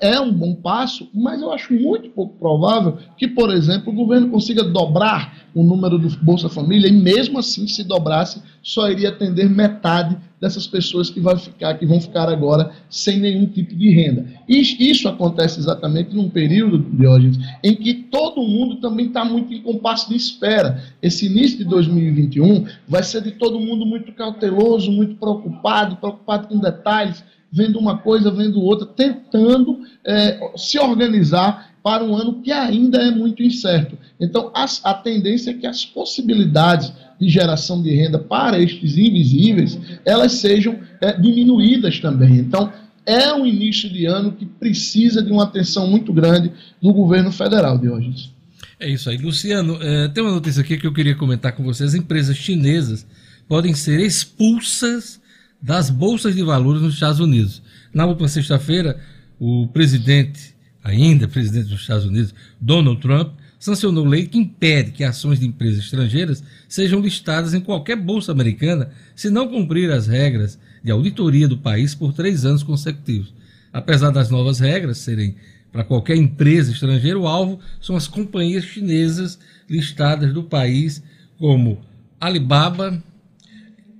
Speaker 10: é um bom passo, mas eu acho muito pouco provável que, por exemplo, o governo consiga dobrar o número do Bolsa Família e mesmo assim, se dobrasse, só iria atender metade dessas pessoas que, vai ficar, que vão ficar agora sem nenhum tipo de renda. E isso acontece exatamente num período, Diógenes, em que todo mundo também está muito em compasso de espera. Esse início de 2021 vai ser de todo mundo muito cauteloso, muito preocupado, preocupado com detalhes, vendo uma coisa, vendo outra, tentando é, se organizar para um ano que ainda é muito incerto. Então, a, a tendência é que as possibilidades de geração de renda para estes invisíveis, elas sejam é, diminuídas também. Então, é um início de ano que precisa de uma atenção muito grande do governo federal, de hoje.
Speaker 1: É isso aí. Luciano, é, tem uma notícia aqui que eu queria comentar com você. As empresas chinesas podem ser expulsas das bolsas de valores nos Estados Unidos. Na última sexta-feira, o presidente, ainda presidente dos Estados Unidos, Donald Trump, sancionou lei que impede que ações de empresas estrangeiras sejam listadas em qualquer bolsa americana se não cumprir as regras de auditoria do país por três anos consecutivos. Apesar das novas regras serem para qualquer empresa estrangeira, o alvo são as companhias chinesas listadas do país, como Alibaba,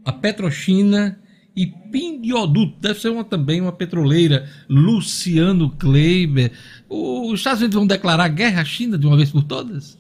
Speaker 1: a Petrochina e Pindioduto, deve ser uma, também uma petroleira, Luciano Kleiber. Os Estados Unidos vão declarar guerra à China de uma vez por todas?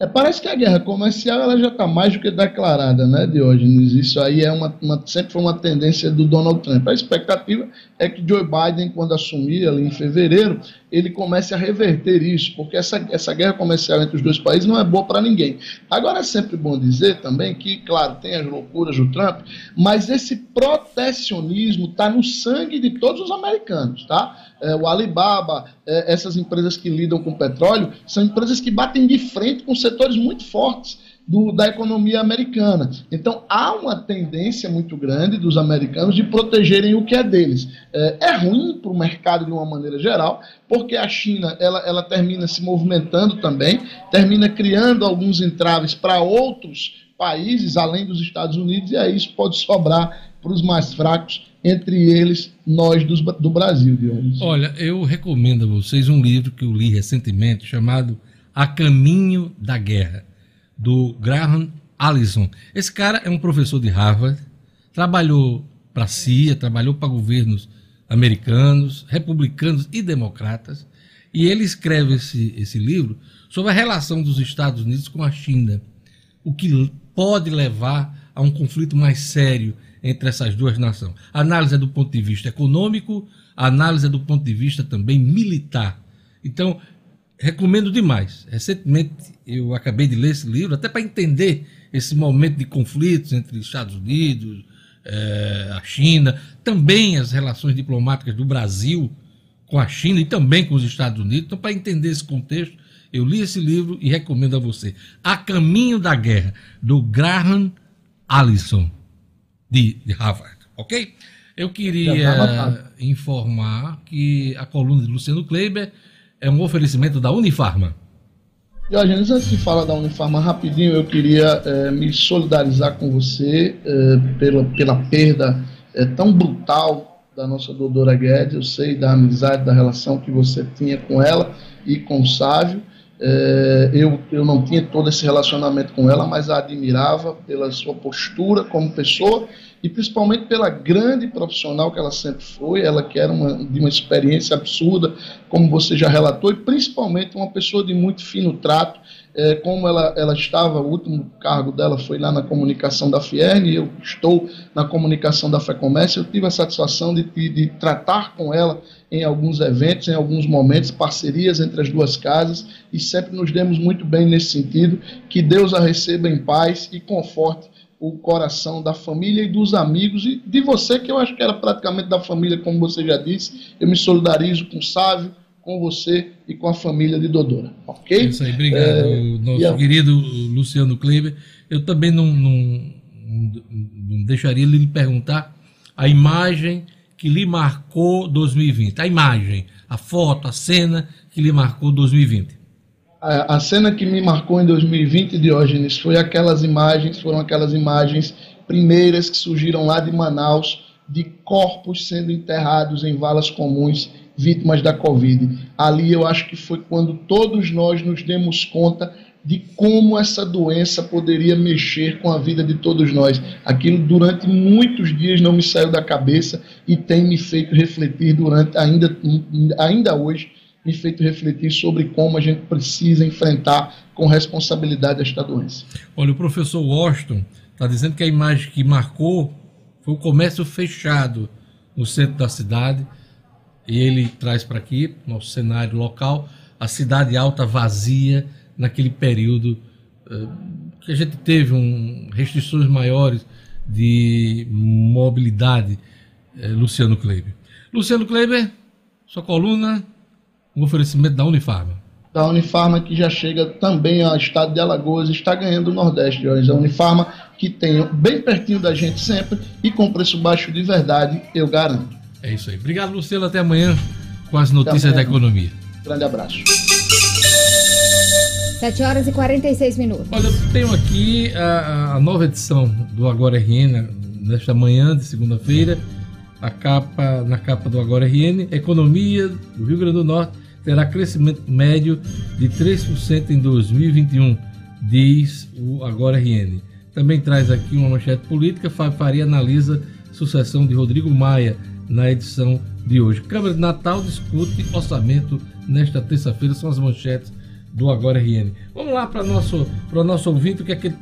Speaker 10: É, parece que a guerra comercial ela já está mais do que declarada, né, Diógenes? Isso aí é uma, uma, sempre foi uma tendência do Donald Trump. A expectativa é que Joe Biden, quando assumir ali em fevereiro, ele comece a reverter isso, porque essa, essa guerra comercial entre os dois países não é boa para ninguém. Agora é sempre bom dizer também que, claro, tem as loucuras do Trump, mas esse protecionismo está no sangue de todos os americanos, tá? É, o Alibaba, é, essas empresas que lidam com petróleo, são empresas que batem de frente com setores muito fortes do, da economia americana. Então, há uma tendência muito grande dos americanos de protegerem o que é deles. É, é ruim para o mercado de uma maneira geral, porque a China ela, ela termina se movimentando também, termina criando alguns entraves para outros países, além dos Estados Unidos, e aí isso pode sobrar para os mais fracos, entre eles nós do, do Brasil, Dionis.
Speaker 1: Olha, eu recomendo a vocês um livro que eu li recentemente chamado A Caminho da Guerra, do Graham Allison. Esse cara é um professor de Harvard, trabalhou para a CIA, trabalhou para governos americanos, republicanos e democratas, e ele escreve esse, esse livro sobre a relação dos Estados Unidos com a China, o que pode levar a um conflito mais sério entre essas duas nações. A análise é do ponto de vista econômico, a análise é do ponto de vista também militar. Então, recomendo demais. Recentemente eu acabei de ler esse livro, até para entender esse momento de conflitos entre Estados Unidos, eh, a China, também as relações diplomáticas do Brasil com a China e também com os Estados Unidos. Então, para entender esse contexto, eu li esse livro e recomendo a você. A Caminho da Guerra, do Graham Allison de, de Harvard, ok? Eu queria tá informar que a coluna de Luciano Kleiber é um oferecimento da Unifarma.
Speaker 10: Diógenes, antes de falar da Unifarma, rapidinho, eu queria é, me solidarizar com você é, pela, pela perda é, tão brutal da nossa doutora Guedes. Eu sei da amizade, da relação que você tinha com ela e com o Sávio. É, eu, eu não tinha todo esse relacionamento com ela, mas a admirava pela sua postura como pessoa e principalmente pela grande profissional que ela sempre foi, ela que era uma, de uma experiência absurda, como você já relatou, e principalmente uma pessoa de muito fino trato, é, como ela, ela estava, o último cargo dela foi lá na comunicação da Fierne, eu estou na comunicação da FEComércio, eu tive a satisfação de, de, de tratar com ela em alguns eventos, em alguns momentos, parcerias entre as duas casas e sempre nos demos muito bem nesse sentido. Que Deus a receba em paz e conforte o coração da família e dos amigos e de você, que eu acho que era praticamente da família, como você já disse. Eu me solidarizo com o Sávio, com você e com a família de Dodora, ok? É
Speaker 1: isso aí, obrigado, é, nosso a... querido Luciano Kleber. Eu também não, não, não deixaria ele lhe perguntar a imagem que lhe marcou 2020? A imagem, a foto, a cena que lhe marcou 2020.
Speaker 10: A, a cena que me marcou em 2020, Diógenes, foi aquelas imagens, foram aquelas imagens primeiras que surgiram lá de Manaus, de corpos sendo enterrados em valas comuns vítimas da Covid. Ali eu acho que foi quando todos nós nos demos conta de como essa doença poderia mexer com a vida de todos nós. Aquilo durante muitos dias não me saiu da cabeça e tem me feito refletir durante ainda, ainda hoje me feito refletir sobre como a gente precisa enfrentar com responsabilidade esta doença.
Speaker 1: Olha, o professor Washington está dizendo que a imagem que marcou foi o comércio fechado no centro da cidade. E ele traz para aqui, nosso cenário local, a cidade alta vazia naquele período uh, que a gente teve um, restrições maiores de mobilidade. Uh, Luciano Kleiber. Luciano Kleiber, sua coluna, um oferecimento da Unifarma.
Speaker 10: Da Unifarma que já chega também ao estado de Alagoas, está ganhando o Nordeste hoje. A Unifarma que tem bem pertinho da gente sempre e com preço baixo de verdade, eu garanto.
Speaker 1: É isso aí. Obrigado, Luciano. Até amanhã com as notícias da economia.
Speaker 10: Grande abraço.
Speaker 2: 7 horas e 46 minutos.
Speaker 1: Olha, eu tenho aqui a, a nova edição do Agora RN, nesta manhã de segunda-feira. A capa, na capa do Agora RN, economia do Rio Grande do Norte terá crescimento médio de 3% em 2021, diz o Agora RN. Também traz aqui uma manchete política, Fábio Faria analisa sucessão de Rodrigo Maia na edição de hoje. Câmara de Natal discute orçamento nesta terça-feira, são as manchetes do Agora RN. Vamos lá para o nosso, nosso ouvinte, o que é que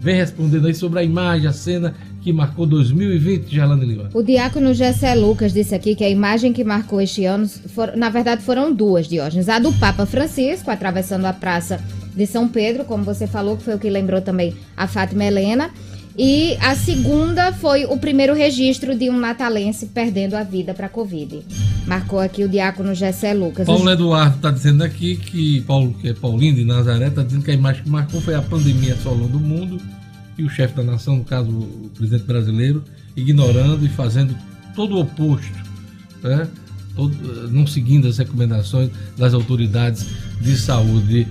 Speaker 1: vem respondendo aí sobre a imagem, a cena que marcou 2020, Gerlane Lima.
Speaker 2: O diácono Gessé Lucas disse aqui que a imagem que marcou este ano, for, na verdade, foram duas, Diógenes. A do Papa Francisco, atravessando a praça de São Pedro, como você falou, que foi o que lembrou também a Fátima Helena. E a segunda foi o primeiro registro de um natalense perdendo a vida para a Covid. Marcou aqui o diácono Gessé Lucas.
Speaker 1: Paulo Eduardo está dizendo aqui que Paulo, que é Paulinho de Nazaré, está dizendo que a imagem que marcou foi a pandemia assolando o mundo e o chefe da nação, no caso o presidente brasileiro, ignorando e fazendo todo o oposto, né? Todo, não seguindo as recomendações das autoridades de saúde.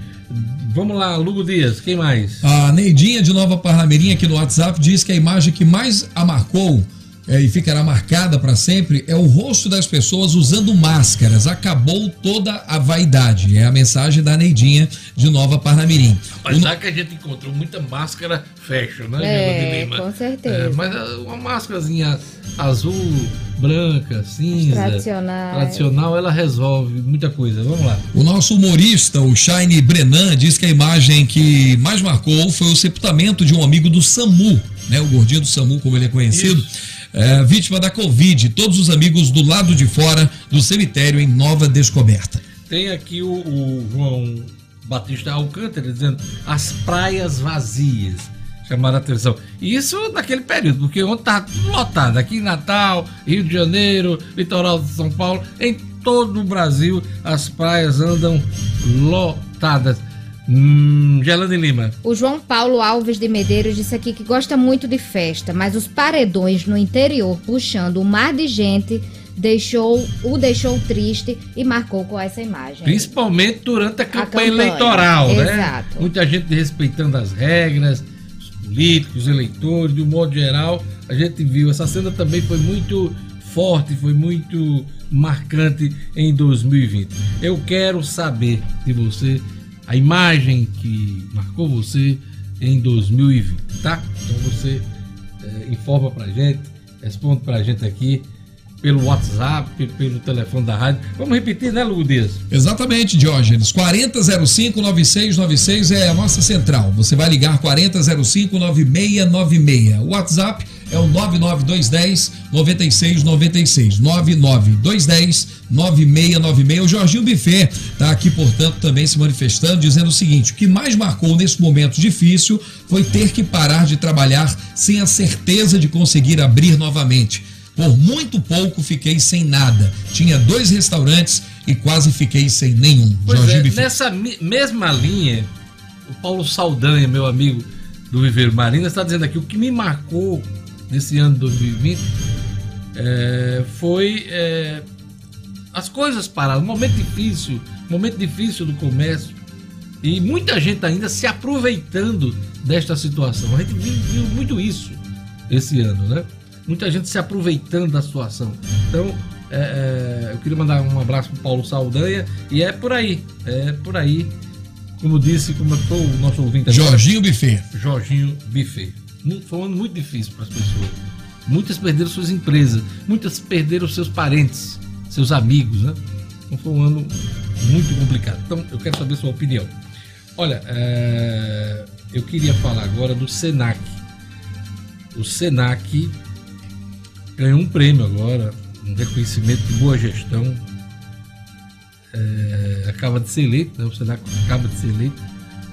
Speaker 1: Vamos lá, Lugo Dias, quem mais?
Speaker 8: A Neidinha de Nova Parnamirim aqui no WhatsApp diz que a imagem que mais a marcou é, e ficará marcada para sempre é o rosto das pessoas usando máscaras. Acabou toda a vaidade. É a mensagem da Neidinha de Nova Parnamirim.
Speaker 1: Mas já que a gente encontrou muita máscara fashion, né?
Speaker 2: É, com certeza. É,
Speaker 1: mas uma máscarazinha azul, branca, cinza,
Speaker 2: tradicional.
Speaker 1: tradicional, ela resolve muita coisa. Vamos lá.
Speaker 8: O nosso humorista, o Shine Brenan, diz que a imagem que mais marcou foi o sepultamento de um amigo do SAMU, né? O gordinho do SAMU, como ele é conhecido. Isso é, vítima da Covid. Todos os amigos do lado de fora do cemitério em Nova Descoberta.
Speaker 1: Tem aqui o, o João Batista Alcântara dizendo as praias vazias. Chamaram a atenção. E isso naquele período, porque ontem estava tudo lotado. Aqui em Natal, Rio de Janeiro, litoral de São Paulo, em todo o Brasil, as praias andam lotadas. Hum, Gelane Lima.
Speaker 2: O João Paulo Alves de Medeiros disse aqui que gosta muito de festa, mas os paredões no interior puxando um mar de gente deixou o deixou triste e marcou com essa imagem.
Speaker 1: Principalmente durante a campanha, a campanha. eleitoral,
Speaker 2: Exato.
Speaker 1: né? Exato. Muita gente respeitando as regras, os políticos, os eleitores, de um modo geral, a gente viu essa cena também foi muito forte, foi muito marcante em 2020. Eu quero saber de você a imagem que marcou você em 2020, tá? Então você é, informa pra gente, responde pra gente aqui pelo WhatsApp, pelo telefone da rádio. Vamos repetir, né, Dias?
Speaker 8: Exatamente, Diógenes. 4005-9696 é a nossa central. Você vai ligar 4005-9696. O WhatsApp é o 99210 9696. 99210 9696. O Jorginho Buffet está aqui, portanto, também se manifestando, dizendo o seguinte: o que mais marcou nesse momento difícil foi ter que parar de trabalhar sem a certeza de conseguir abrir novamente. Por muito pouco fiquei sem nada. Tinha dois restaurantes e quase fiquei sem nenhum.
Speaker 1: Pois Jorginho é, Buffet. Nessa mesma linha, o Paulo Saldanha, meu amigo do Viveiro Marina, está dizendo aqui: o que me marcou nesse ano de 2020 é, foi é, as coisas pararam, um momento difícil, momento difícil do comércio e muita gente ainda se aproveitando desta situação. A gente viu, muito isso esse ano, né? Muita gente se aproveitando da situação. Então, É, é, eu queria mandar um abraço para Paulo Saldanha e é por aí, é por aí. Como disse, como foi o nosso ouvinte
Speaker 8: Jorginho Buffet.
Speaker 1: Jorginho Buffet. Foi um ano muito difícil para as pessoas. Muitas perderam suas empresas, muitas perderam seus parentes, seus amigos, né? Então foi um ano muito complicado. Então eu quero saber sua opinião. Olha, é, eu queria falar agora do Senac. O Senac ganhou um prêmio agora, um reconhecimento de boa gestão. É, acaba de ser eleito, né? o Senac acaba de ser eleito,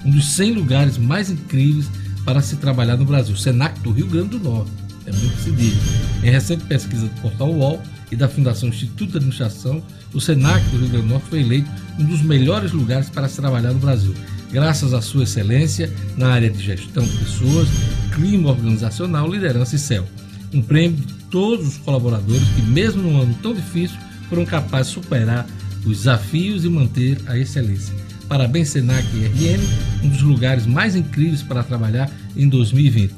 Speaker 1: um dos 100 lugares mais incríveis para se trabalhar no Brasil. Senac do Rio Grande do Norte. É muito que se diga. Em recente pesquisa do Portal UOL e da Fundação Instituto de Administração, o Senac do Rio Grande do Norte foi eleito um dos melhores lugares para se trabalhar no Brasil, graças à sua excelência na área de gestão de pessoas, clima organizacional, liderança e céu. Um prêmio de todos os colaboradores que, mesmo num ano tão difícil, foram capazes de superar os desafios e manter a excelência. Parabéns, Senac RN, um dos lugares mais incríveis para trabalhar em 2020.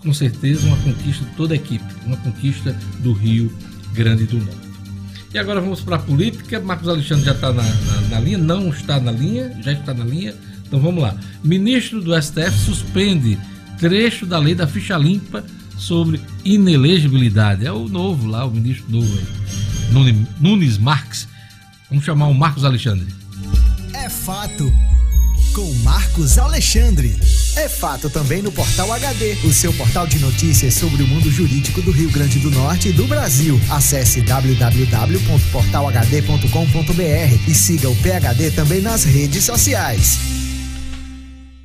Speaker 1: Com certeza, uma conquista de toda a equipe, uma conquista do Rio Grande do Norte. E agora vamos para a política. Marcos Alexandre já está na, na, na linha, não está na linha, já está na linha. Então vamos lá. Ministro do STF suspende trecho da lei da ficha limpa sobre inelegibilidade. É o novo lá, o ministro novo aí. Nunes Marques. Vamos chamar o Marcos Alexandre.
Speaker 9: É fato. Com Marcos Alexandre. É fato também no Portal HD, o seu portal de notícias sobre o mundo jurídico do Rio Grande do Norte e do Brasil. Acesse www.portalhd.com.br e siga o PHD também nas redes sociais.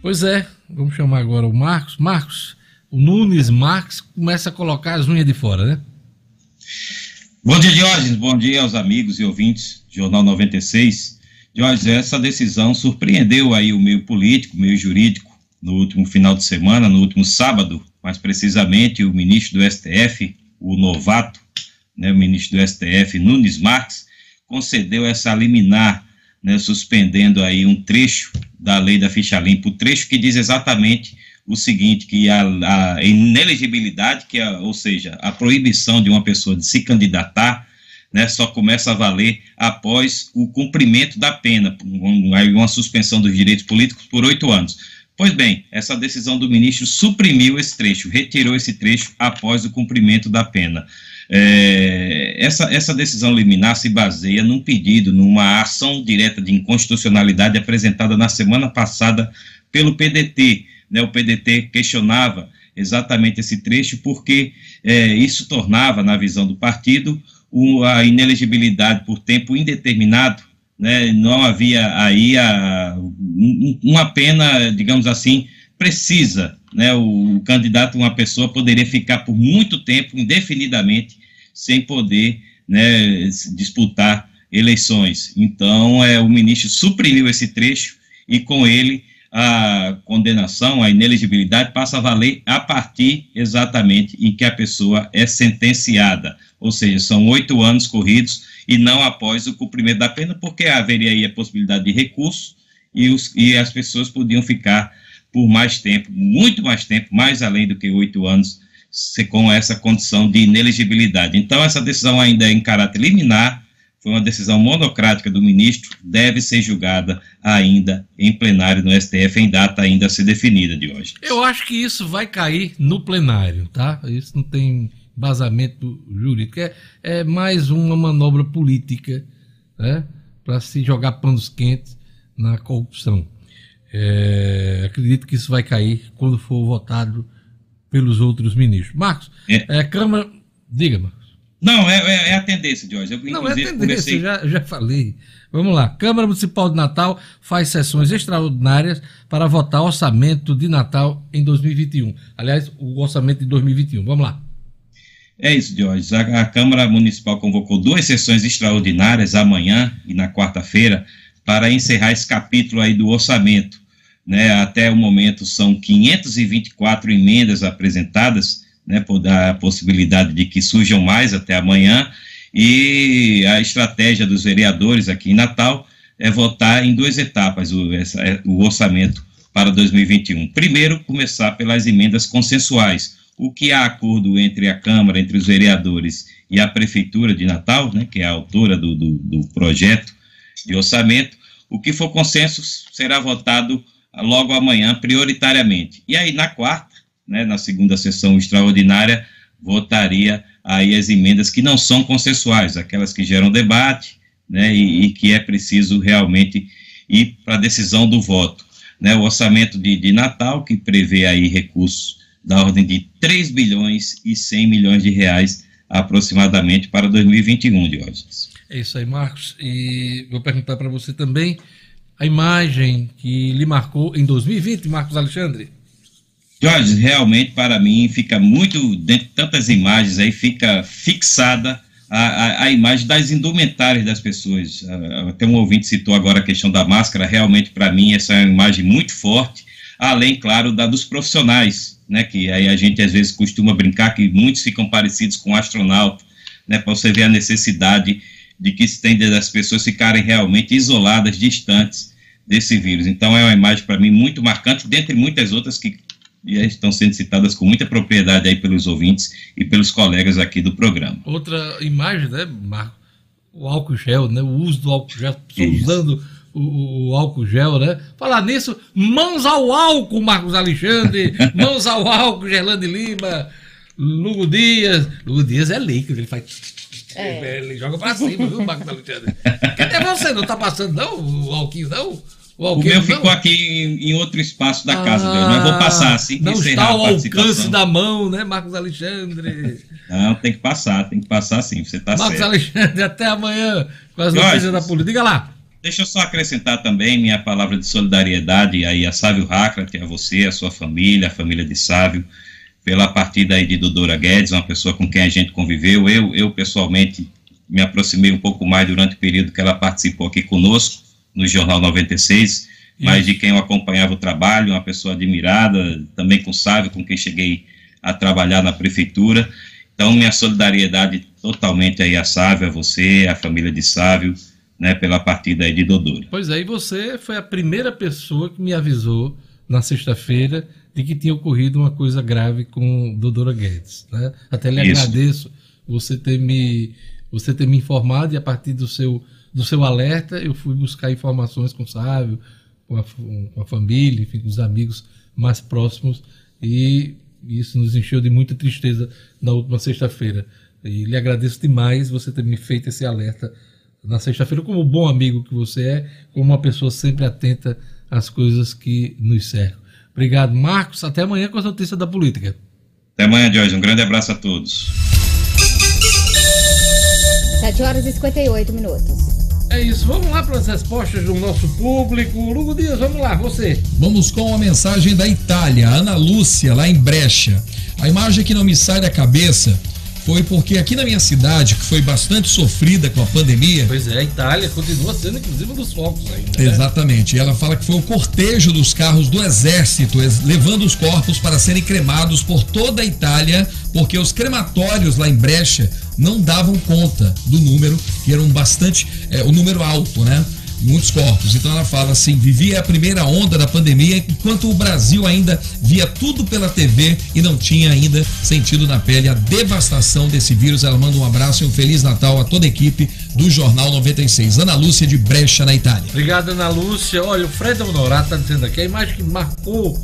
Speaker 1: Pois é, vamos chamar agora o Marcos. Marcos, o Nunes Marques começa a colocar as unhas de fora, né?
Speaker 11: Bom dia, Diógenes. Bom dia aos amigos e ouvintes do Jornal 96. Diógenes, essa decisão surpreendeu aí o meio político, o meio jurídico, no último final de semana, no último sábado, mais precisamente, o ministro do STF, o novato, né, o ministro do STF, Nunes Marques, concedeu essa liminar, né, suspendendo aí um trecho da lei da ficha limpa, o trecho que diz exatamente o seguinte, que a, a inelegibilidade, que é, ou seja, a proibição de uma pessoa de se candidatar, né, só começa a valer após o cumprimento da pena, um, uma suspensão dos direitos políticos por oito anos. Pois bem, essa decisão do ministro suprimiu esse trecho, retirou esse trecho após o cumprimento da pena. É, essa, essa decisão liminar se baseia num pedido, numa ação direta de inconstitucionalidade apresentada na semana passada pelo PDT. Né, o PDT questionava exatamente esse trecho porque é, isso tornava, na visão do partido, a inelegibilidade por tempo indeterminado né, não havia aí a, um, uma pena, digamos assim, precisa. Né, o, o, candidato, uma pessoa, poderia ficar por muito tempo, indefinidamente, sem poder né, disputar eleições. Então, é, o ministro suprimiu esse trecho e, com ele, a condenação, a inelegibilidade passa a valer a partir exatamente em que a pessoa é sentenciada. Ou seja, são oito anos corridos e não após o cumprimento da pena, porque haveria aí a possibilidade de recurso e, os, e as pessoas podiam ficar por mais tempo, muito mais tempo, mais além do que oito anos, com essa condição de inelegibilidade. Então, essa decisão ainda é em caráter liminar, foi uma decisão monocrática do ministro, deve ser julgada ainda em plenário no STF, em data ainda a ser definida de hoje.
Speaker 1: Eu acho que isso vai cair no plenário, tá? Isso não tem vazamento jurídico. É, é mais uma manobra política né, para se jogar panos quentes na corrupção. É, acredito que isso vai cair quando for votado pelos outros ministros. Marcos, é. É, Câmara. Diga, Marcos.
Speaker 11: Não, é, é, é, a tendência, Jorge. Eu,
Speaker 1: Não, é a tendência, comecei... já, já falei. Vamos lá. Câmara Municipal de Natal faz sessões extraordinárias para votar orçamento de Natal em 2021. Aliás, o orçamento de 2021. Vamos lá.
Speaker 11: É isso, Jorge. A, a Câmara Municipal convocou duas sessões extraordinárias amanhã e na quarta-feira para encerrar esse capítulo aí do orçamento. Né, até o momento são 524 emendas apresentadas, né, por dar a possibilidade de que surjam mais até amanhã, e a estratégia dos vereadores aqui em Natal é votar em duas etapas o, essa, o orçamento para 2021. Primeiro, começar pelas emendas consensuais, o que há acordo entre a Câmara, entre os vereadores e a Prefeitura de Natal, né, que é a autora do, do, do projeto de orçamento, o que for consenso será votado logo amanhã, prioritariamente. E aí, na quarta, né, na segunda sessão extraordinária, votaria aí as emendas que não são consensuais, aquelas que geram debate, né, e, e que é preciso realmente ir para a decisão do voto. Né, o orçamento de, de Natal, que prevê aí recursos da ordem de 3 bilhões e 100 milhões de reais aproximadamente para 2021, Diógenes.
Speaker 1: É isso aí, Marcos. E vou perguntar para você também a imagem que lhe marcou em 2020, Marcos Alexandre.
Speaker 11: Jorge, realmente para mim fica muito, dentro de tantas imagens aí, fica fixada a, a, a imagem das indumentárias das pessoas. Ah, até um ouvinte citou agora a questão da máscara, realmente para mim essa é uma imagem muito forte, além, claro, da dos profissionais, né, que aí a gente às vezes costuma brincar que muitos ficam parecidos com astronauta, né, para você ver a necessidade de que se tem das pessoas ficarem realmente isoladas, distantes desse vírus. Então é uma imagem para mim muito marcante, dentre muitas outras que já estão sendo citadas com muita propriedade aí pelos ouvintes e pelos colegas aqui do programa.
Speaker 1: Outra imagem, né, Marco? O álcool gel, né? O uso do álcool gel, usando o, o, álcool gel, né? Falar nisso, mãos ao álcool, Marcos Alexandre, mãos ao álcool, Gerlande Lima, Lugo Dias. Lugo Dias é líquido, ele faz. É. Ele joga pra cima, viu, Marcos Alexandre? Cadê você? Não tá passando, não, o álcool, não?
Speaker 11: O, o meu não? ficou aqui em, em, outro espaço da casa, ah, mas vou passar assim que
Speaker 1: Não está ao alcance da mão, né, Marcos Alexandre?
Speaker 11: Não, tem que passar, tem que passar sim, você está certo.
Speaker 1: Marcos Alexandre, até amanhã com as notícias da polícia. Diga lá.
Speaker 11: Deixa eu só acrescentar também minha palavra de solidariedade aí a Sávio Hacrat, a você, a sua família, a família de Sávio, pela partida aí de Dodora Guedes, uma pessoa com quem a gente conviveu. Eu, eu pessoalmente me aproximei um pouco mais durante o período que ela participou aqui conosco no Jornal 96, mas de quem eu acompanhava o trabalho, uma pessoa admirada, também com Sávio, com quem cheguei a trabalhar na prefeitura. Então, minha solidariedade totalmente aí a Sávio, a você, a família de Sávio, né, pela partida aí de Dodora.
Speaker 1: Pois é, e você foi a primeira pessoa que me avisou na sexta-feira de que tinha ocorrido uma coisa grave com Dodora Guedes. Né? Até lhe Isso. agradeço você ter me você ter me informado e a partir do seu do seu alerta, eu fui buscar informações com o Sávio, com a, com a família, enfim, com os amigos mais próximos, e isso nos encheu de muita tristeza na última sexta-feira. E lhe agradeço demais você ter me feito esse alerta na sexta-feira, como bom amigo que você é, como uma pessoa sempre atenta às coisas que nos cercam. Obrigado, Marcos. Até amanhã com as notícias da política.
Speaker 11: Até amanhã, Jorge. Um grande abraço a todos.
Speaker 2: 7 horas e 58 minutos.
Speaker 1: É isso, vamos lá para as respostas do nosso público. Lugo Dias, vamos lá, você.
Speaker 8: Vamos com a mensagem da Itália, Ana Lúcia, lá em Brecha. A imagem que não me sai da cabeça foi porque aqui na minha cidade, que foi bastante sofrida com a pandemia.
Speaker 1: Pois é, a Itália continua sendo inclusive um dos focos ainda.
Speaker 8: Né? Exatamente. E ela fala que foi o cortejo dos carros do exército levando os corpos para serem cremados por toda a Itália, porque os crematórios lá em Brecha não davam conta do número, que era um bastante, é, o número alto, né? muitos corpos. Então ela fala assim: vivia a primeira onda da pandemia enquanto o Brasil ainda via tudo pela TV e não tinha ainda sentido na pele a devastação desse vírus. Ela manda um abraço e um feliz Natal a toda a equipe do Jornal 96. Ana Lúcia de Brecha, na Itália.
Speaker 1: Obrigado, Ana Lúcia. Olha, o Fred Honorato está dizendo aqui: a imagem que marcou,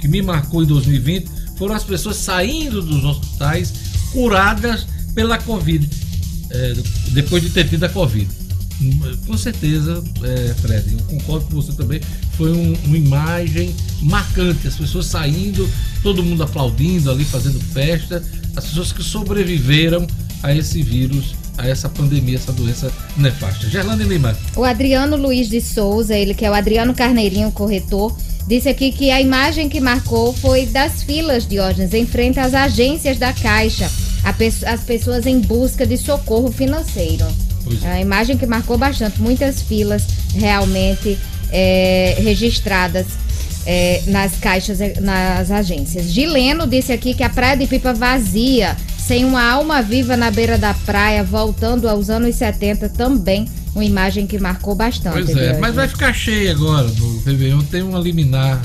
Speaker 1: que me marcou em 2020 foram as pessoas saindo dos hospitais curadas pela Covid, é, depois de ter tido a Covid. Com certeza, é, Fred, eu concordo com você também. Foi um, uma imagem marcante, as pessoas saindo, todo mundo aplaudindo ali, fazendo festa, as pessoas que sobreviveram a esse vírus, a essa pandemia, essa doença nefasta. Gerlane Lima.
Speaker 2: O Adriano Luiz de Souza, ele que é o Adriano Carneirinho, corretor, disse aqui que a imagem que marcou foi das filas, Diógenes, em frente às agências da Caixa, as pessoas em busca de socorro financeiro. É. A imagem que marcou bastante, muitas filas realmente é, registradas é, nas caixas, é, nas agências. Gileno disse aqui que a praia de Pipa vazia, sem uma alma viva na beira da praia, voltando aos anos 70 também. Uma imagem que marcou bastante.
Speaker 1: Pois é, mas vai ficar cheia agora. No Réveillon tem uma liminar,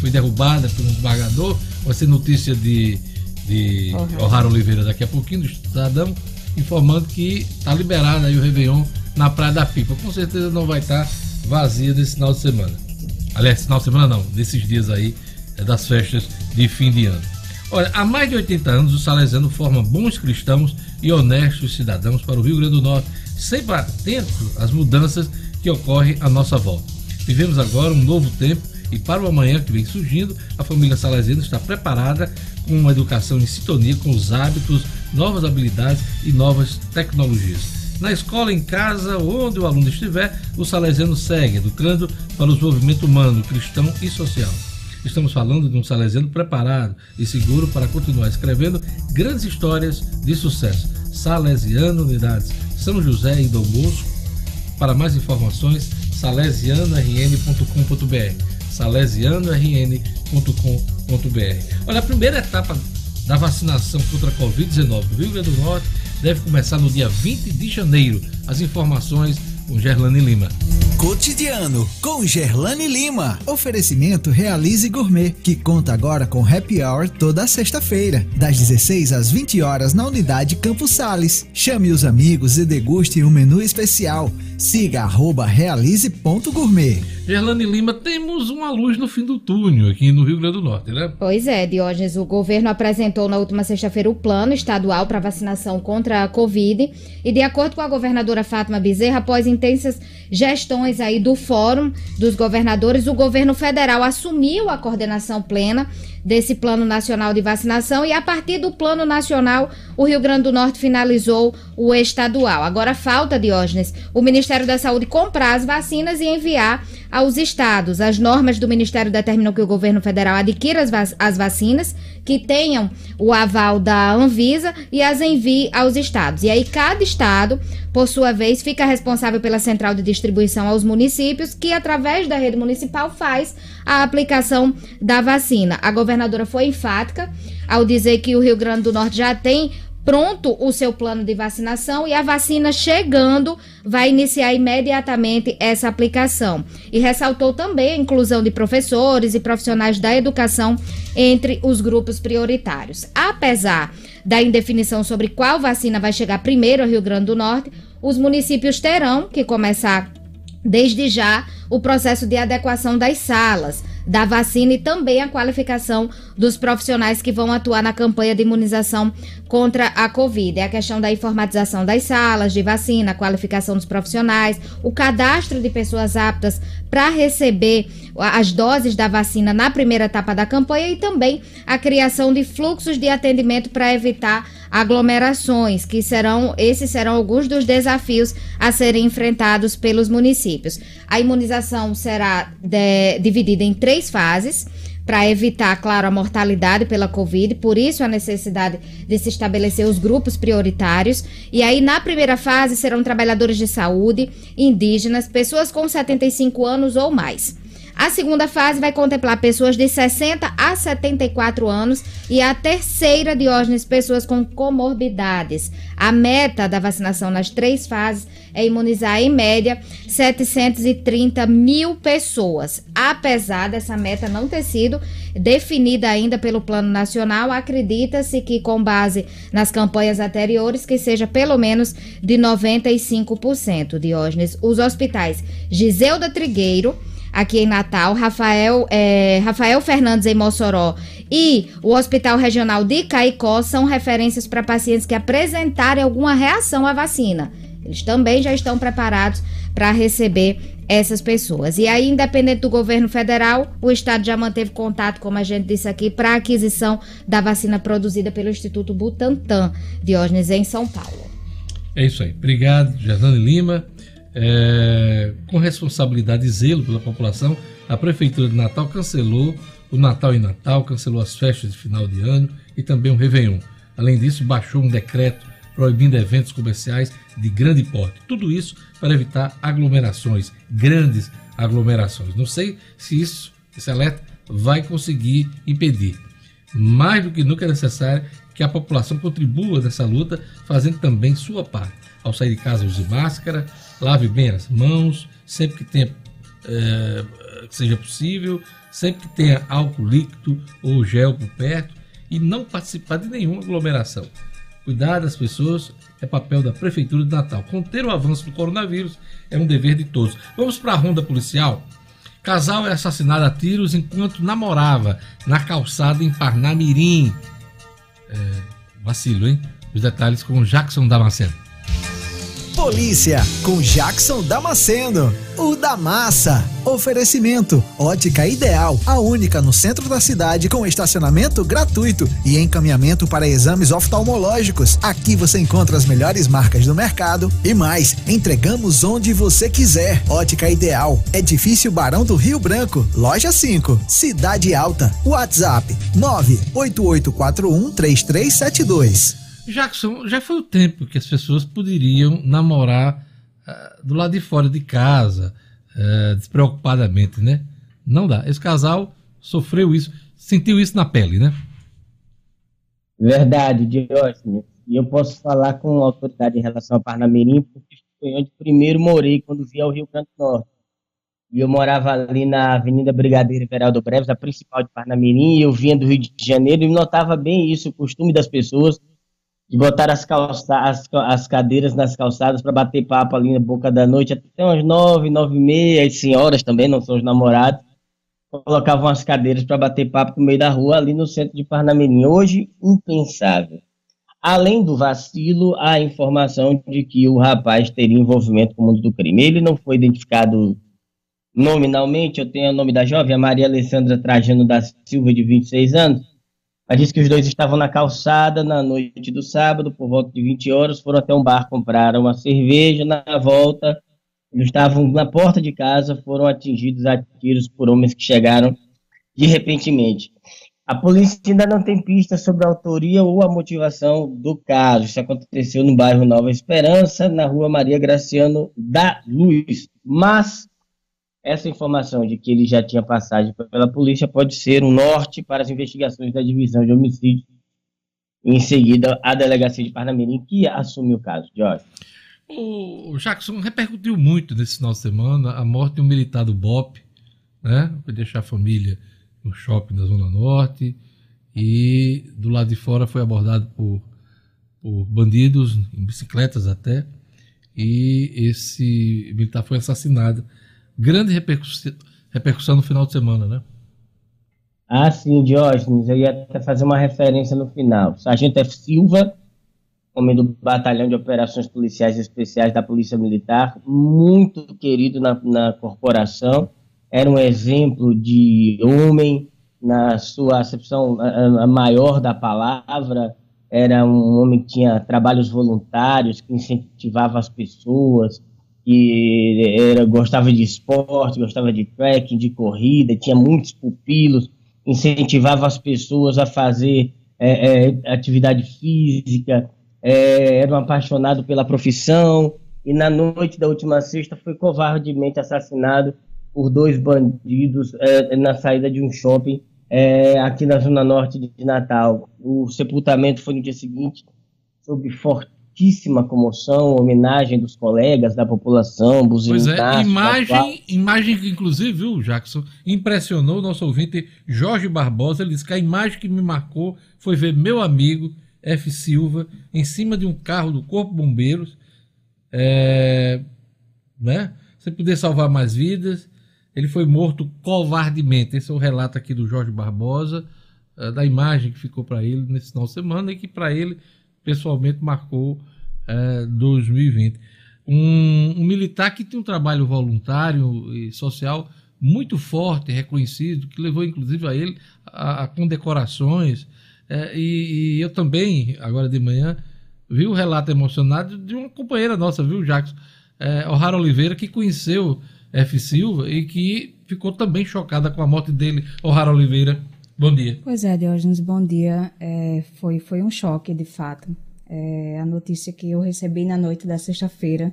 Speaker 1: foi derrubada por um desembargador. Vai ser notícia de, de Ohara Oliveira daqui a pouquinho, do Estadão informando que está liberado aí o Réveillon na Praia da Pipa. Com certeza não vai estar vazia nesse final de semana. Aliás, final de semana não, nesses dias aí é, das festas de fim de ano. Olha, há mais de 80 anos o Salesiano forma bons cristãos e honestos cidadãos para o Rio Grande do Norte, sempre atento às mudanças que ocorrem à nossa volta. Vivemos agora um novo tempo e para o amanhã que vem surgindo, a família Salesiano está preparada com uma educação em sintonia com os hábitos, novas habilidades e novas tecnologias. Na escola, em casa, onde o aluno estiver, o Salesiano segue educando para o desenvolvimento humano, cristão e social. Estamos falando de um salesiano preparado e seguro para continuar escrevendo grandes histórias de sucesso. Salesiano Unidades São José e Dom Bosco. Para mais informações, salesianorn.com.br salesianorn.com.br Olha, a primeira etapa da vacinação contra a Covid-19 do Rio Grande do Norte deve começar no dia 20 de janeiro. As informações com Gerlane Lima.
Speaker 9: Cotidiano com Gerlane Lima. Oferecimento Realize Gourmet, que conta agora com happy hour toda sexta-feira, das 16 às 20 horas na unidade Campos Sales. Chame os amigos e deguste um menu especial. Siga arroba realize.gourmet.
Speaker 1: Gerlane Lima, temos uma luz no fim do túnel aqui no Rio Grande do Norte, né?
Speaker 2: Pois é, Diógenes, o governo apresentou na última sexta-feira o plano estadual para vacinação contra a Covid e de acordo com a governadora Fátima Bezerra, após intensas gestões aí do Fórum dos Governadores, o governo federal assumiu a coordenação plena desse Plano Nacional de Vacinação e a partir do Plano Nacional, o Rio Grande do Norte finalizou o estadual. Agora falta, Diógenes, o Ministério da Saúde comprar as vacinas e enviar aos estados. As normas do Ministério determinam que o governo federal adquira as, vac as vacinas que tenham o aval da Anvisa e as envie aos estados. E aí cada estado, por sua vez, fica responsável pela central de distribuição aos municípios, que através da rede municipal faz a aplicação da vacina. A governadora foi enfática ao dizer que o Rio Grande do Norte já tem pronto o seu plano de vacinação e a vacina chegando vai iniciar imediatamente essa aplicação. E ressaltou também a inclusão de professores e profissionais da educação entre os grupos prioritários. Apesar da indefinição sobre qual vacina vai chegar primeiro ao Rio Grande do Norte, os municípios terão que começar desde já o processo de adequação das salas da vacina e também a qualificação dos profissionais que vão atuar na campanha de imunização contra a Covid. É a questão da informatização das salas de vacina, a qualificação dos profissionais, o cadastro de pessoas aptas para receber as doses da vacina na primeira etapa da campanha e também a criação de fluxos de atendimento para evitar aglomerações, que serão esses serão alguns dos desafios a serem enfrentados pelos municípios. A imunização será de, dividida em três fases para evitar, claro, a mortalidade pela Covid, por isso a necessidade de se estabelecer os grupos prioritários. E aí, na primeira fase, serão trabalhadores de saúde, indígenas, pessoas com 75 anos ou mais. A segunda fase vai contemplar pessoas de 60 a 74 anos e a terceira, Diógenes, pessoas com comorbidades. A meta da vacinação nas três fases é imunizar, em média, 730 mil pessoas. Apesar dessa meta não ter sido definida ainda pelo Plano Nacional, acredita-se que, com base nas campanhas anteriores, que seja pelo menos de 95%, Diógenes. Os hospitais Giseuda Trigueiro, aqui em Natal, Rafael, é, Rafael Fernandes em Mossoró e o Hospital Regional de Caicó são referências para pacientes que apresentarem alguma reação à vacina. Eles também já estão preparados para receber essas pessoas. E aí, independente do governo federal, o Estado já manteve contato, como a gente disse aqui, para a aquisição da vacina produzida pelo Instituto Butantan, Diógenes, em São Paulo.
Speaker 1: É isso aí. Obrigado, Jordane Lima. É, com responsabilidade e zelo pela população, a Prefeitura de Natal cancelou o Natal em Natal, cancelou as festas de final de ano e também o Réveillon. Além disso, baixou um decreto proibindo eventos comerciais de grande porte. Tudo isso para evitar aglomerações, grandes aglomerações. Não sei se isso, esse alerta vai conseguir impedir. Mais do que nunca é necessário que a população contribua nessa luta, fazendo também sua parte. Ao sair de casa, use máscara, lave bem as mãos, sempre que tenha é, que seja possível, sempre que tenha álcool líquido ou gel por perto e não participar de nenhuma aglomeração. Cuidar das pessoas é papel da Prefeitura de Natal. Conter o avanço do coronavírus é um dever de todos. Vamos para a ronda policial. Casal é assassinado a tiros enquanto namorava na calçada em Parnamirim. É, vacilo, hein? Os detalhes com Jackson Damasceno.
Speaker 9: Polícia, com Jackson Damasceno. O da Massa. Oferecimento: Ótica Ideal, a única no centro da cidade com estacionamento gratuito e encaminhamento para exames oftalmológicos. Aqui você encontra as melhores marcas do mercado e mais. Entregamos onde você quiser. Ótica Ideal, Edifício Barão do Rio Branco, Loja 5, Cidade Alta. WhatsApp: 988413372.
Speaker 1: Jackson, já foi o tempo que as pessoas poderiam namorar uh, do lado de fora de casa, uh, despreocupadamente, né? Não dá. Esse casal sofreu isso, sentiu isso na pele, né?
Speaker 12: Verdade, Diógenes. E eu posso falar com autoridade em relação ao Parnamirim, porque foi onde primeiro morei quando vi ao Rio Grande do Norte. E eu morava ali na Avenida Brigadeiro Veraldo Breves, a principal de Parnamirim, e eu vinha do Rio de Janeiro e notava bem isso, o costume das pessoas de botar as, calça, as, as cadeiras nas calçadas para bater papo ali na boca da noite, até umas nove, nove e meia, as senhoras também, não são os namorados, colocavam as cadeiras para bater papo no meio da rua, ali no centro de Parnamirim. Hoje, impensável. Além do vacilo, há informação de que o rapaz teria envolvimento com o mundo do crime. Ele não foi identificado nominalmente, eu tenho o nome da jovem, a Maria Alessandra Trajano da Silva, de 26 anos, ela disse que os dois estavam na calçada na noite do sábado, por volta de 20 horas, foram até um bar comprar uma cerveja. Na volta, eles estavam na porta de casa, foram atingidos a tiros por homens que chegaram de repentemente. A polícia ainda não tem pista sobre a autoria ou a motivação do caso. Isso aconteceu no bairro Nova Esperança, na rua Maria Graciano da Luz. Mas essa informação de que ele já tinha passagem pela polícia pode ser um norte para as investigações da divisão de homicídio. Em seguida, a delegacia de Parnamirim que assume o caso. Jorge.
Speaker 1: O Jackson repercutiu muito nesse final de semana a morte de um militar do BOP, né? Foi deixar a família no shopping da Zona Norte e do lado de fora foi abordado por, por bandidos, em bicicletas até, e esse militar foi assassinado grande repercussão, repercussão no final de semana, né?
Speaker 12: Ah, sim, Diógenes, eu ia até fazer uma referência no final. Sargento F. Silva, homem do Batalhão de Operações Policiais Especiais da Polícia Militar, muito querido na, na corporação, era um exemplo de homem na sua acepção maior da palavra, era um homem que tinha trabalhos voluntários, que incentivava as pessoas, que era, gostava de esporte, gostava de trekking, de corrida, tinha muitos pupilos, incentivava as pessoas a fazer é, é, atividade física, é, era um apaixonado pela profissão, e na noite da última sexta foi covardemente assassinado por dois bandidos é, na saída de um shopping é, aqui na zona norte de Natal. O sepultamento foi no dia seguinte, sob forte fortíssima comoção, homenagem dos colegas, da população,
Speaker 1: Pois é, imagem, imagem que inclusive, viu, Jackson, impressionou o nosso ouvinte Jorge Barbosa, ele disse que a imagem que me marcou foi ver meu amigo F. Silva em cima de um carro do Corpo Bombeiros, é, né, sem poder salvar mais vidas, ele foi morto covardemente, esse é o relato aqui do Jorge Barbosa, é, da imagem que ficou para ele nesse final de semana e que para ele pessoalmente marcou é, 2020. Um, um, militar que tem um trabalho voluntário e social muito forte, reconhecido, que levou inclusive a ele a, a condecorações. É, e, e, eu também, agora de manhã, vi o relato emocionado de uma companheira nossa, viu, Jackson? É, O'Hara Oliveira, que conheceu F. Silva e que ficou também chocada com a morte dele, O'Hara Oliveira. Bom dia.
Speaker 13: Pois é, Diógenes, bom dia. É, foi, foi um choque, de fato. É, a notícia que eu recebi na noite da sexta-feira.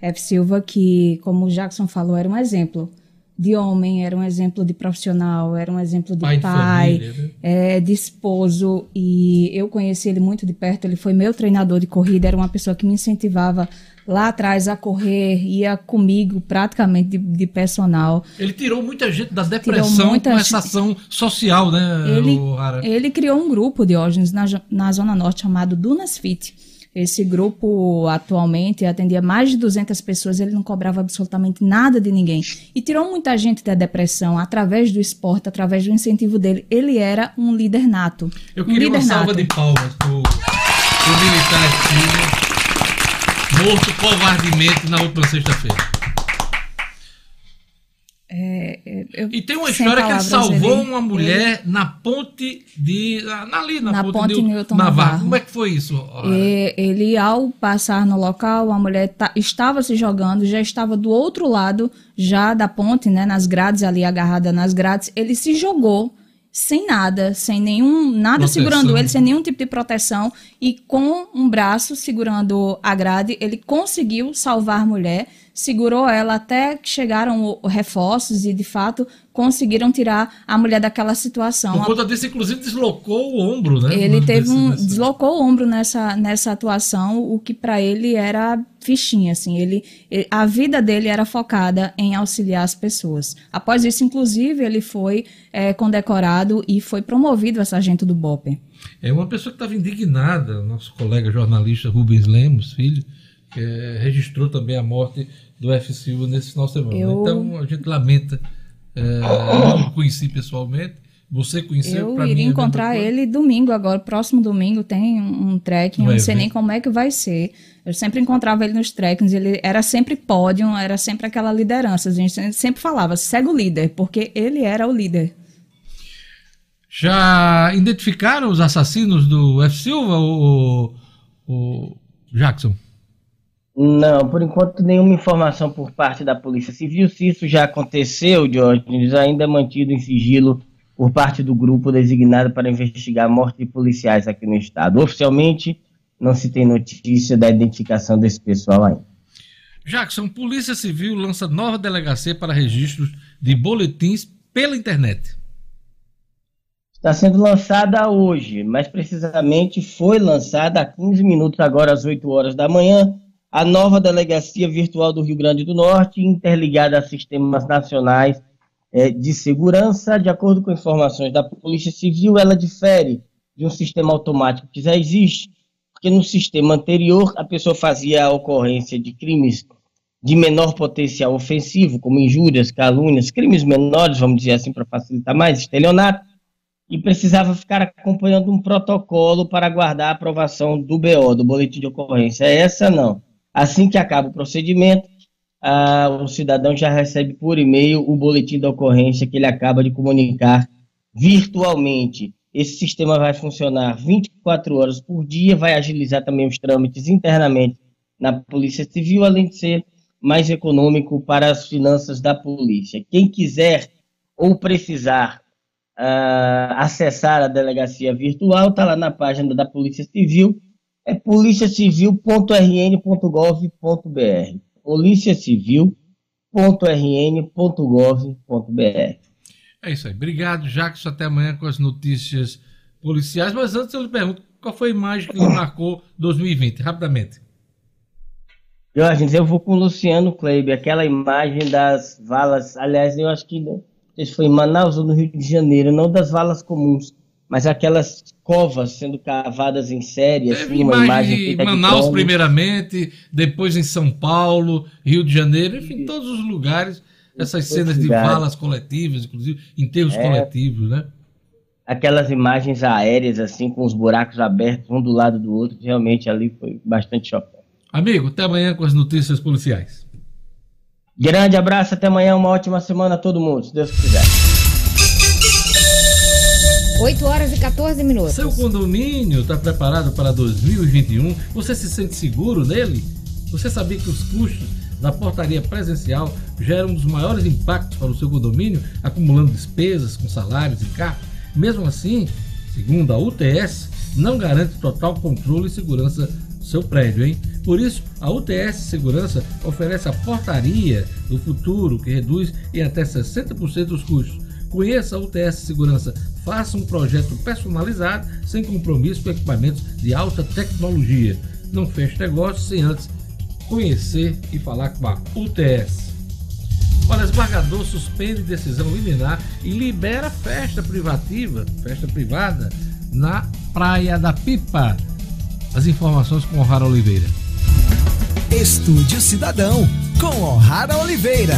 Speaker 13: F. Silva, que, como o Jackson falou, era um exemplo de homem, era um exemplo de profissional, era um exemplo de
Speaker 1: Pai
Speaker 13: pai,
Speaker 1: de família, né?
Speaker 13: é, de esposo. E eu conheci ele muito de perto, ele foi meu treinador de corrida, era uma pessoa que me incentivava lá atrás a correr, ia comigo praticamente de, de personal.
Speaker 1: Ele tirou muita gente da depressão
Speaker 13: muita
Speaker 1: com essa ação social, né,
Speaker 13: Ele, ele criou um grupo, Diógenes, na, na Zona Norte chamado Dunas Fit. Esse grupo atualmente atendia mais de 200 pessoas, ele não cobrava absolutamente nada de ninguém. E tirou muita gente da depressão através do esporte, através do incentivo dele. Ele era um líder nato.
Speaker 1: Eu
Speaker 13: um
Speaker 1: queria uma salva
Speaker 13: nato.
Speaker 1: de palmas pro, pro militar morto covardemente na última sexta-feira.
Speaker 13: É, é, eu-
Speaker 1: E tem uma história que ele salvou
Speaker 13: ele-
Speaker 1: uma mulher na ponte de. na- ali, na,
Speaker 13: Na
Speaker 1: ponte,
Speaker 13: ponte
Speaker 1: de
Speaker 13: Newton
Speaker 1: Navarro.
Speaker 13: Navarro.
Speaker 1: Como é que foi isso?
Speaker 13: E ele, ao passar no local, a mulher ta- estava se jogando, já estava do outro lado, já da ponte, né, nas grades ali, agarrada nas grades. Ele se jogou sem nada, sem nenhum, nada
Speaker 1: Proteção.
Speaker 13: segurando ele, sem nenhum tipo de proteção, e com um braço segurando a grade, ele conseguiu salvar a mulher, segurou ela até que chegaram reforços e, de fato, conseguiram tirar a mulher daquela situação.
Speaker 1: Por conta disso, inclusive, deslocou o ombro, né?
Speaker 13: ele teve um
Speaker 1: desse-
Speaker 13: deslocou o ombro nessa, nessa atuação, o que para ele era fichinha, assim. Ele, a vida dele era focada em auxiliar as pessoas. Após isso, inclusive, ele foi eh, condecorado e foi promovido a sargento do BOPE.
Speaker 1: É uma pessoa que estava indignada, nosso colega jornalista Rubens Lemos, filho, que eh, registrou também a morte do F. Silva nesse final de semana.
Speaker 13: Eu-
Speaker 1: Então a gente lamenta. eh, eu não conheci pessoalmente. Você conheceu
Speaker 13: Eu iria
Speaker 1: é a mesma
Speaker 13: encontrar ele domingo agora, próximo domingo tem um, trekking, eu
Speaker 1: Vai
Speaker 13: não sei nem como é que vai ser. Eu sempre encontrava ele nos trekkings, ele era sempre pódio, era sempre aquela liderança. A gente sempre falava, segue o líder, porque ele era o líder.
Speaker 1: Já identificaram os assassinos do F. Silva, o, o Jackson?
Speaker 12: Não, por enquanto nenhuma informação por parte da Polícia Civil. Se isso já aconteceu, Diógenes, ainda é mantido em sigilo por parte do grupo designado para investigar a morte de policiais aqui no estado. Oficialmente, não se tem notícia da identificação desse pessoal ainda.
Speaker 1: Jackson, Polícia Civil lança nova delegacia para registros de boletins pela internet.
Speaker 12: Está sendo lançada hoje, mais precisamente foi lançada há 15 minutos, agora às 8 horas da manhã, a nova Delegacia Virtual do Rio Grande do Norte, interligada a sistemas nacionais eh, de segurança. De acordo com informações da Polícia Civil, ela difere de um sistema automático que já existe, porque no sistema anterior a pessoa fazia a ocorrência de crimes de menor potencial ofensivo, como injúrias, calúnias, crimes menores, vamos dizer assim, para facilitar mais, estelionato, e precisava ficar acompanhando um protocolo para aguardar a aprovação do BO, do boletim de ocorrência. Essa não. Assim que acaba o procedimento, o cidadão já recebe por e-mail o boletim da ocorrência que ele acaba de comunicar virtualmente. Esse sistema vai funcionar 24 horas por dia, vai agilizar também os trâmites internamente na Polícia Civil, além de ser mais econômico para as finanças da polícia. Quem quiser ou precisar ah, acessar a delegacia virtual, está lá na página da Polícia Civil, é policiacivil.rn.gov.br. policiacivil.rn.gov.br.
Speaker 1: É isso aí. Obrigado, Jackson. Até amanhã com as notícias policiais. Mas antes eu lhe pergunto qual foi a imagem que marcou 2020, rapidamente.
Speaker 12: Jorge, eu vou com o Luciano Kleiber, aquela imagem das valas, aliás, eu acho que não se foi em Manaus ou no Rio de Janeiro, não das valas comuns, mas aquelas covas sendo cavadas em série, assim,
Speaker 1: Teve
Speaker 12: uma
Speaker 1: imagem
Speaker 12: imagem
Speaker 1: em
Speaker 12: de
Speaker 1: Manaus
Speaker 12: cromo.
Speaker 1: primeiramente, depois em São Paulo, Rio de Janeiro, enfim, todos os lugares, essas cenas
Speaker 12: os
Speaker 1: de
Speaker 12: lugares.
Speaker 1: valas coletivas, inclusive enterros
Speaker 12: É.
Speaker 1: coletivos, né?
Speaker 12: Aquelas imagens aéreas, assim, com os buracos abertos, um do lado do outro, realmente ali foi bastante chocante.
Speaker 1: Amigo, até amanhã com as notícias policiais.
Speaker 12: Grande abraço, até amanhã, uma ótima semana a todo mundo, se Deus quiser.
Speaker 2: 8 horas e 14 minutos.
Speaker 1: Seu condomínio está preparado para 2021? Você se sente seguro nele? Você sabia que os custos da portaria presencial geram um dos maiores impactos para o seu condomínio, acumulando despesas com salários e carros? Mesmo assim, segundo a UTS, não garante total controle e segurança do seu prédio, hein? Por isso, a UTS Segurança oferece a portaria do futuro que reduz em até 60% os custos. Conheça a UTS Segurança, faça um projeto personalizado sem compromisso com equipamentos de alta tecnologia. Não feche negócio sem antes conhecer e falar com a UTS. Olha, esbargador suspende decisão liminar e libera festa privativa, festa privada, na Praia da Pipa. As informações com O'Hara Oliveira.
Speaker 9: Estúdio Cidadão, com O'Hara Oliveira.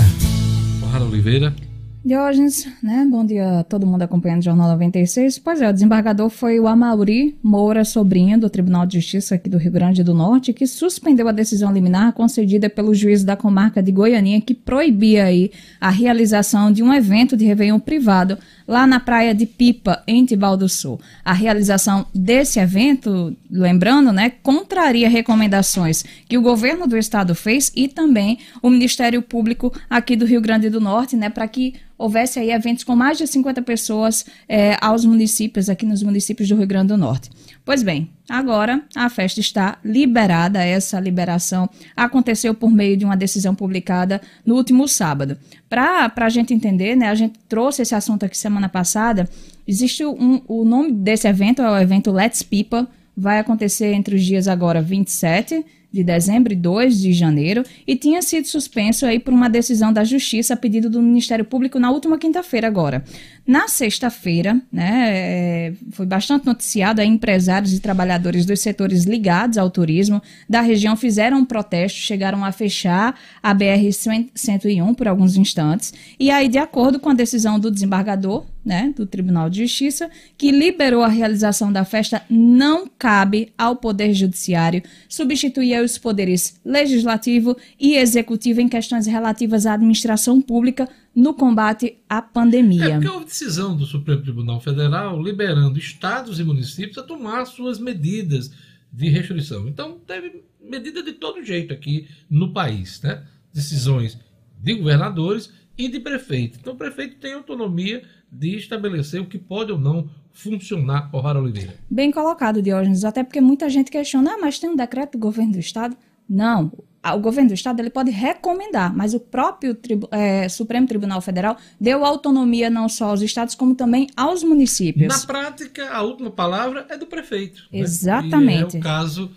Speaker 1: O'Hara Oliveira.
Speaker 13: Diógenes, né? Bom dia a todo mundo acompanhando o Jornal 96. Pois é, o desembargador foi o Amauri Moura Sobrinho, do Tribunal de Justiça aqui do Rio Grande do Norte, que suspendeu a decisão liminar concedida pelo juiz da comarca de Goianinha, que proibia aí a realização de um evento de Réveillon privado lá na praia de Pipa, em Tibau do Sul. A realização desse evento, lembrando, né, contraria recomendações que o governo do estado fez e também o Ministério Público aqui do Rio Grande do Norte, né, para que houvesse aí eventos com mais de 50 pessoas eh, aos municípios, aqui nos municípios do Rio Grande do Norte. Pois bem, agora a festa está liberada. Essa liberação aconteceu por meio de uma decisão publicada no último sábado. Para a gente entender, né, a gente trouxe esse assunto aqui semana passada. Existe um, o nome desse evento é o evento Let's Pipa. Vai acontecer entre os dias agora 27 de dezembro e 2 de janeiro e tinha sido suspenso aí por uma decisão da Justiça a pedido do Ministério Público na última quinta-feira agora. Na sexta-feira, né, é, foi bastante noticiado, aí, empresários e trabalhadores dos setores ligados ao turismo da região fizeram um protesto, chegaram a fechar a BR-101 por alguns instantes, e aí, de acordo com a decisão do desembargador, né, do Tribunal de Justiça, que liberou a realização da festa, não cabe ao Poder Judiciário substituir os poderes legislativo e executivo em questões relativas à administração pública no combate à pandemia.
Speaker 1: É porque houve decisão do Supremo Tribunal Federal liberando estados e municípios a tomar suas medidas de restrição. Então, teve medida de todo jeito aqui no país, né? Decisões de governadores e de prefeito. Então, o prefeito tem autonomia de estabelecer o que pode ou não funcionar, O'Hara Oliveira.
Speaker 13: Bem colocado, Diógenes, até porque muita gente questiona, ah, mas tem um decreto do governo do estado? Não, o governo do estado ele pode recomendar, mas o próprio tribu, é, Supremo Tribunal Federal deu autonomia não só aos estados, como também aos municípios.
Speaker 1: Na prática, a última palavra é do prefeito. né?
Speaker 13: Exatamente.
Speaker 1: E é o caso,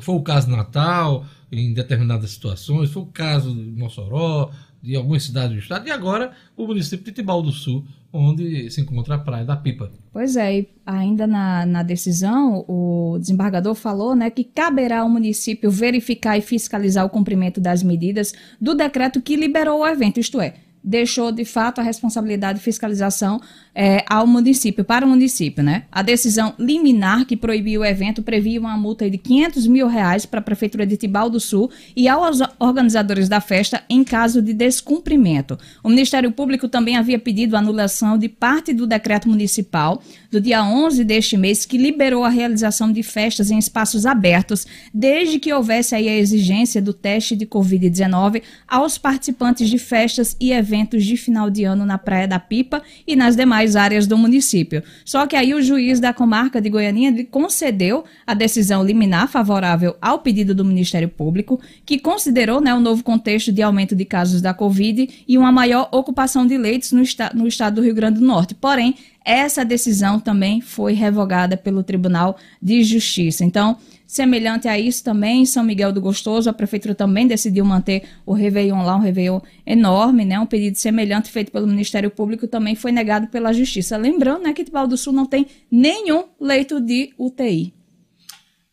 Speaker 1: foi o caso Natal, em determinadas situações, foi o caso de Mossoró, de algumas cidades do estado, e agora o município de Tibau do Sul, onde se encontra a Praia da Pipa.
Speaker 13: Pois é, e ainda na, na decisão, o desembargador falou né, que caberá ao município verificar e fiscalizar o cumprimento das medidas do decreto que liberou o evento, isto é, deixou de fato a responsabilidade de fiscalização é, ao município, para o município, né? A decisão liminar que proibiu o evento previa uma multa de 500 mil reais para a Prefeitura de Tibau do Sul e aos organizadores da festa em caso de descumprimento. O Ministério Público também havia pedido a anulação de parte do decreto municipal do dia 11 deste mês que liberou a realização de festas em espaços abertos, desde que houvesse aí a exigência do teste de Covid-19 aos participantes de festas e eventos de final de ano na Praia da Pipa e nas demais áreas do município. Só que aí o juiz da comarca de Goianinha concedeu a decisão liminar favorável ao pedido do Ministério Público, que considerou né, o novo contexto de aumento de casos da Covid e uma maior ocupação de leitos no, esta no estado do Rio Grande do Norte. Porém, essa decisão também foi revogada pelo Tribunal de Justiça. Então, semelhante a isso também, em São Miguel do Gostoso, a prefeitura também decidiu manter o Réveillon lá, um Réveillon enorme, né? Um pedido semelhante feito pelo Ministério Público também foi negado pela Justiça. Lembrando, né, que Tibau do Sul não tem nenhum leito de UTI.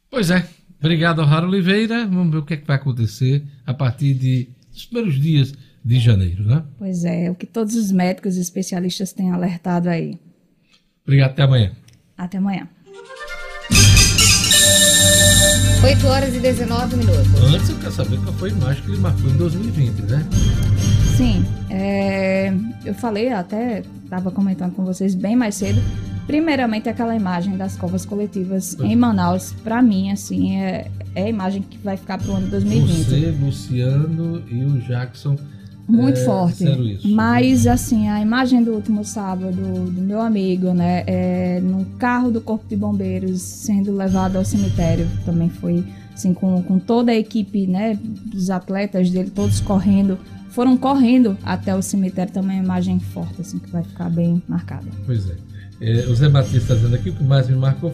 Speaker 1: Pois é. Obrigado, O'Hara Oliveira. Vamos ver o que, é que vai acontecer a partir de, dos primeiros dias de janeiro, né?
Speaker 13: Pois é, o que todos os médicos e especialistas têm alertado aí.
Speaker 1: Obrigado, até amanhã.
Speaker 13: Até amanhã.
Speaker 2: 8 horas e 19 minutos.
Speaker 1: Antes eu quero saber qual foi a imagem que ele marcou em 2020, né?
Speaker 13: Sim, é, eu falei, até estava comentando com vocês bem mais cedo. Primeiramente, aquela imagem das covas coletivas em Manaus, para mim, assim, é, é a imagem que vai ficar pro ano 2020.
Speaker 1: Você, Luciano e o Jackson.
Speaker 13: Muito
Speaker 1: é,
Speaker 13: forte.
Speaker 1: isso.
Speaker 13: Mas, assim, a imagem do último sábado do meu amigo, né, é, no carro do Corpo de Bombeiros sendo levado ao cemitério, também foi assim, com, com toda a equipe, né, dos atletas dele, todos correndo, foram correndo até o cemitério, também é uma imagem forte, assim, que vai ficar bem marcada.
Speaker 1: Pois é. é o Zé Batista está dizendo aqui, o que mais me marcou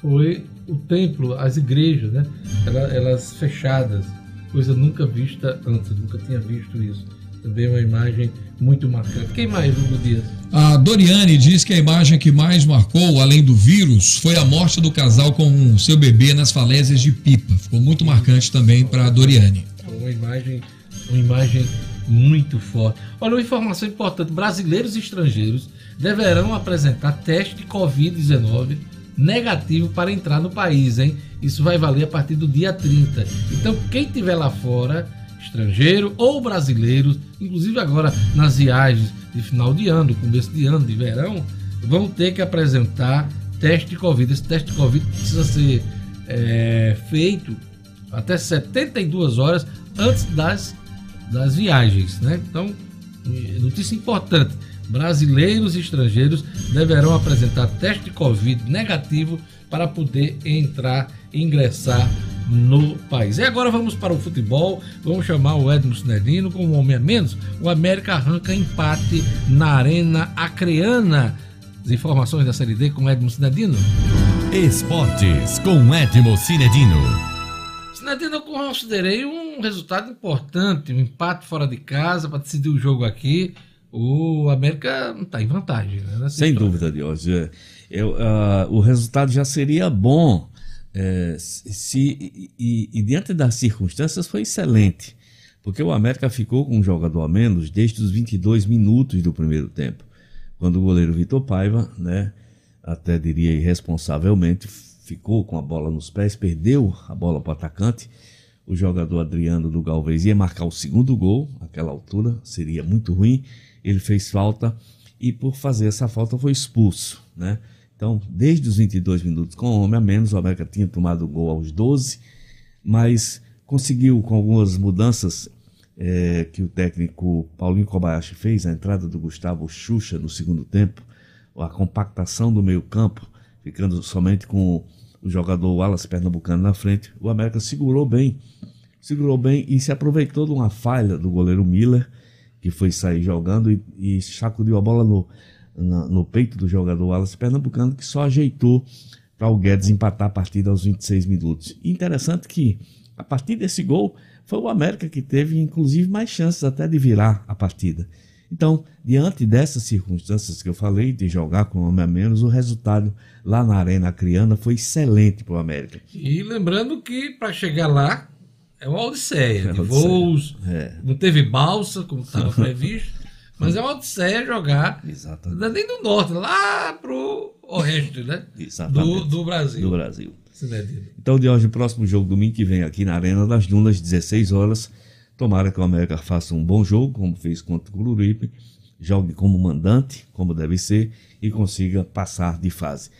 Speaker 1: foi o templo, as igrejas, né? Elas, elas fechadas, coisa nunca vista antes, nunca tinha visto isso. Também uma imagem muito marcante. Quem mais, Hugo Dias?
Speaker 8: A Doriane diz que a imagem que mais marcou, além do vírus, foi a morte do casal com seu bebê nas falésias de Pipa. Ficou muito marcante também para a Doriane.
Speaker 1: Uma imagem, uma imagem muito forte. Olha, uma informação importante: brasileiros e estrangeiros deverão apresentar teste de Covid-19 negativo para entrar no país, hein? Isso vai valer a partir do dia 30. Então, quem estiver lá fora, estrangeiro ou brasileiros, inclusive agora nas viagens de final de ano, começo de ano, de verão, vão ter que apresentar teste de Covid. Esse teste de Covid precisa ser é, feito até 72 horas antes das, das viagens, né? Então, notícia importante brasileiros e estrangeiros deverão apresentar teste de Covid negativo para poder entrar e ingressar no país. E agora vamos para o futebol. Vamos chamar o Edmo Sinedino com um homem a menos. O América arranca empate na Arena Acreana. As informações da Série D com Edmo Sinedino.
Speaker 6: Esportes com Edmo Cinedino.
Speaker 1: Sinedino, eu considerei um resultado importante, um empate fora de casa para decidir o jogo aqui o América está em vantagem. Né,
Speaker 3: Sem história. dúvida, Dios. É, eu, uh, o resultado já seria bom é, se, e, e, diante das circunstâncias foi excelente, porque o América ficou com um jogador a menos desde os 22 minutos do primeiro tempo, quando o goleiro Vitor Paiva, né, até diria irresponsavelmente, ficou com a bola nos pés, perdeu a bola para o atacante. O jogador Adriano do Galvez ia marcar o segundo gol, aquela altura seria muito ruim ele fez falta e por fazer essa falta foi expulso, né? Então, desde os 22 minutos com homem a menos, o América tinha tomado o gol aos 12, mas conseguiu com algumas mudanças é, que o técnico Paulinho Kobayashi fez, a entrada do Gustavo Xuxa no segundo tempo, a compactação do meio campo, ficando somente com o jogador Wallace Pernambucano na frente, o América segurou bem, segurou bem e se aproveitou de uma falha do goleiro Miller, que foi sair jogando e, e sacudiu a bola no, no, no, peito do jogador Wallace Pernambucano, que só ajeitou para o Guedes empatar a partida aos 26 minutos. Interessante que, a partir desse gol, foi o América que teve, inclusive, mais chances até de virar a partida. Então, diante dessas circunstâncias que eu falei, de jogar com um homem a menos, o resultado lá na Arena Criana foi excelente para o América.
Speaker 1: E lembrando que para chegar lá, é uma odisseia de voos. É. Não teve balsa, como estava previsto. mas é uma odisseia jogar. Exatamente. É nem do norte, lá pro oeste, né? Exatamente. Do, do Brasil.
Speaker 3: Do Brasil. Então, de hoje, o próximo jogo, domingo que vem, aqui na Arena das Dunas, 16 horas. Tomara que o América faça um bom jogo, como fez contra o Cururipe. Jogue como mandante, como deve ser, e consiga passar de fase.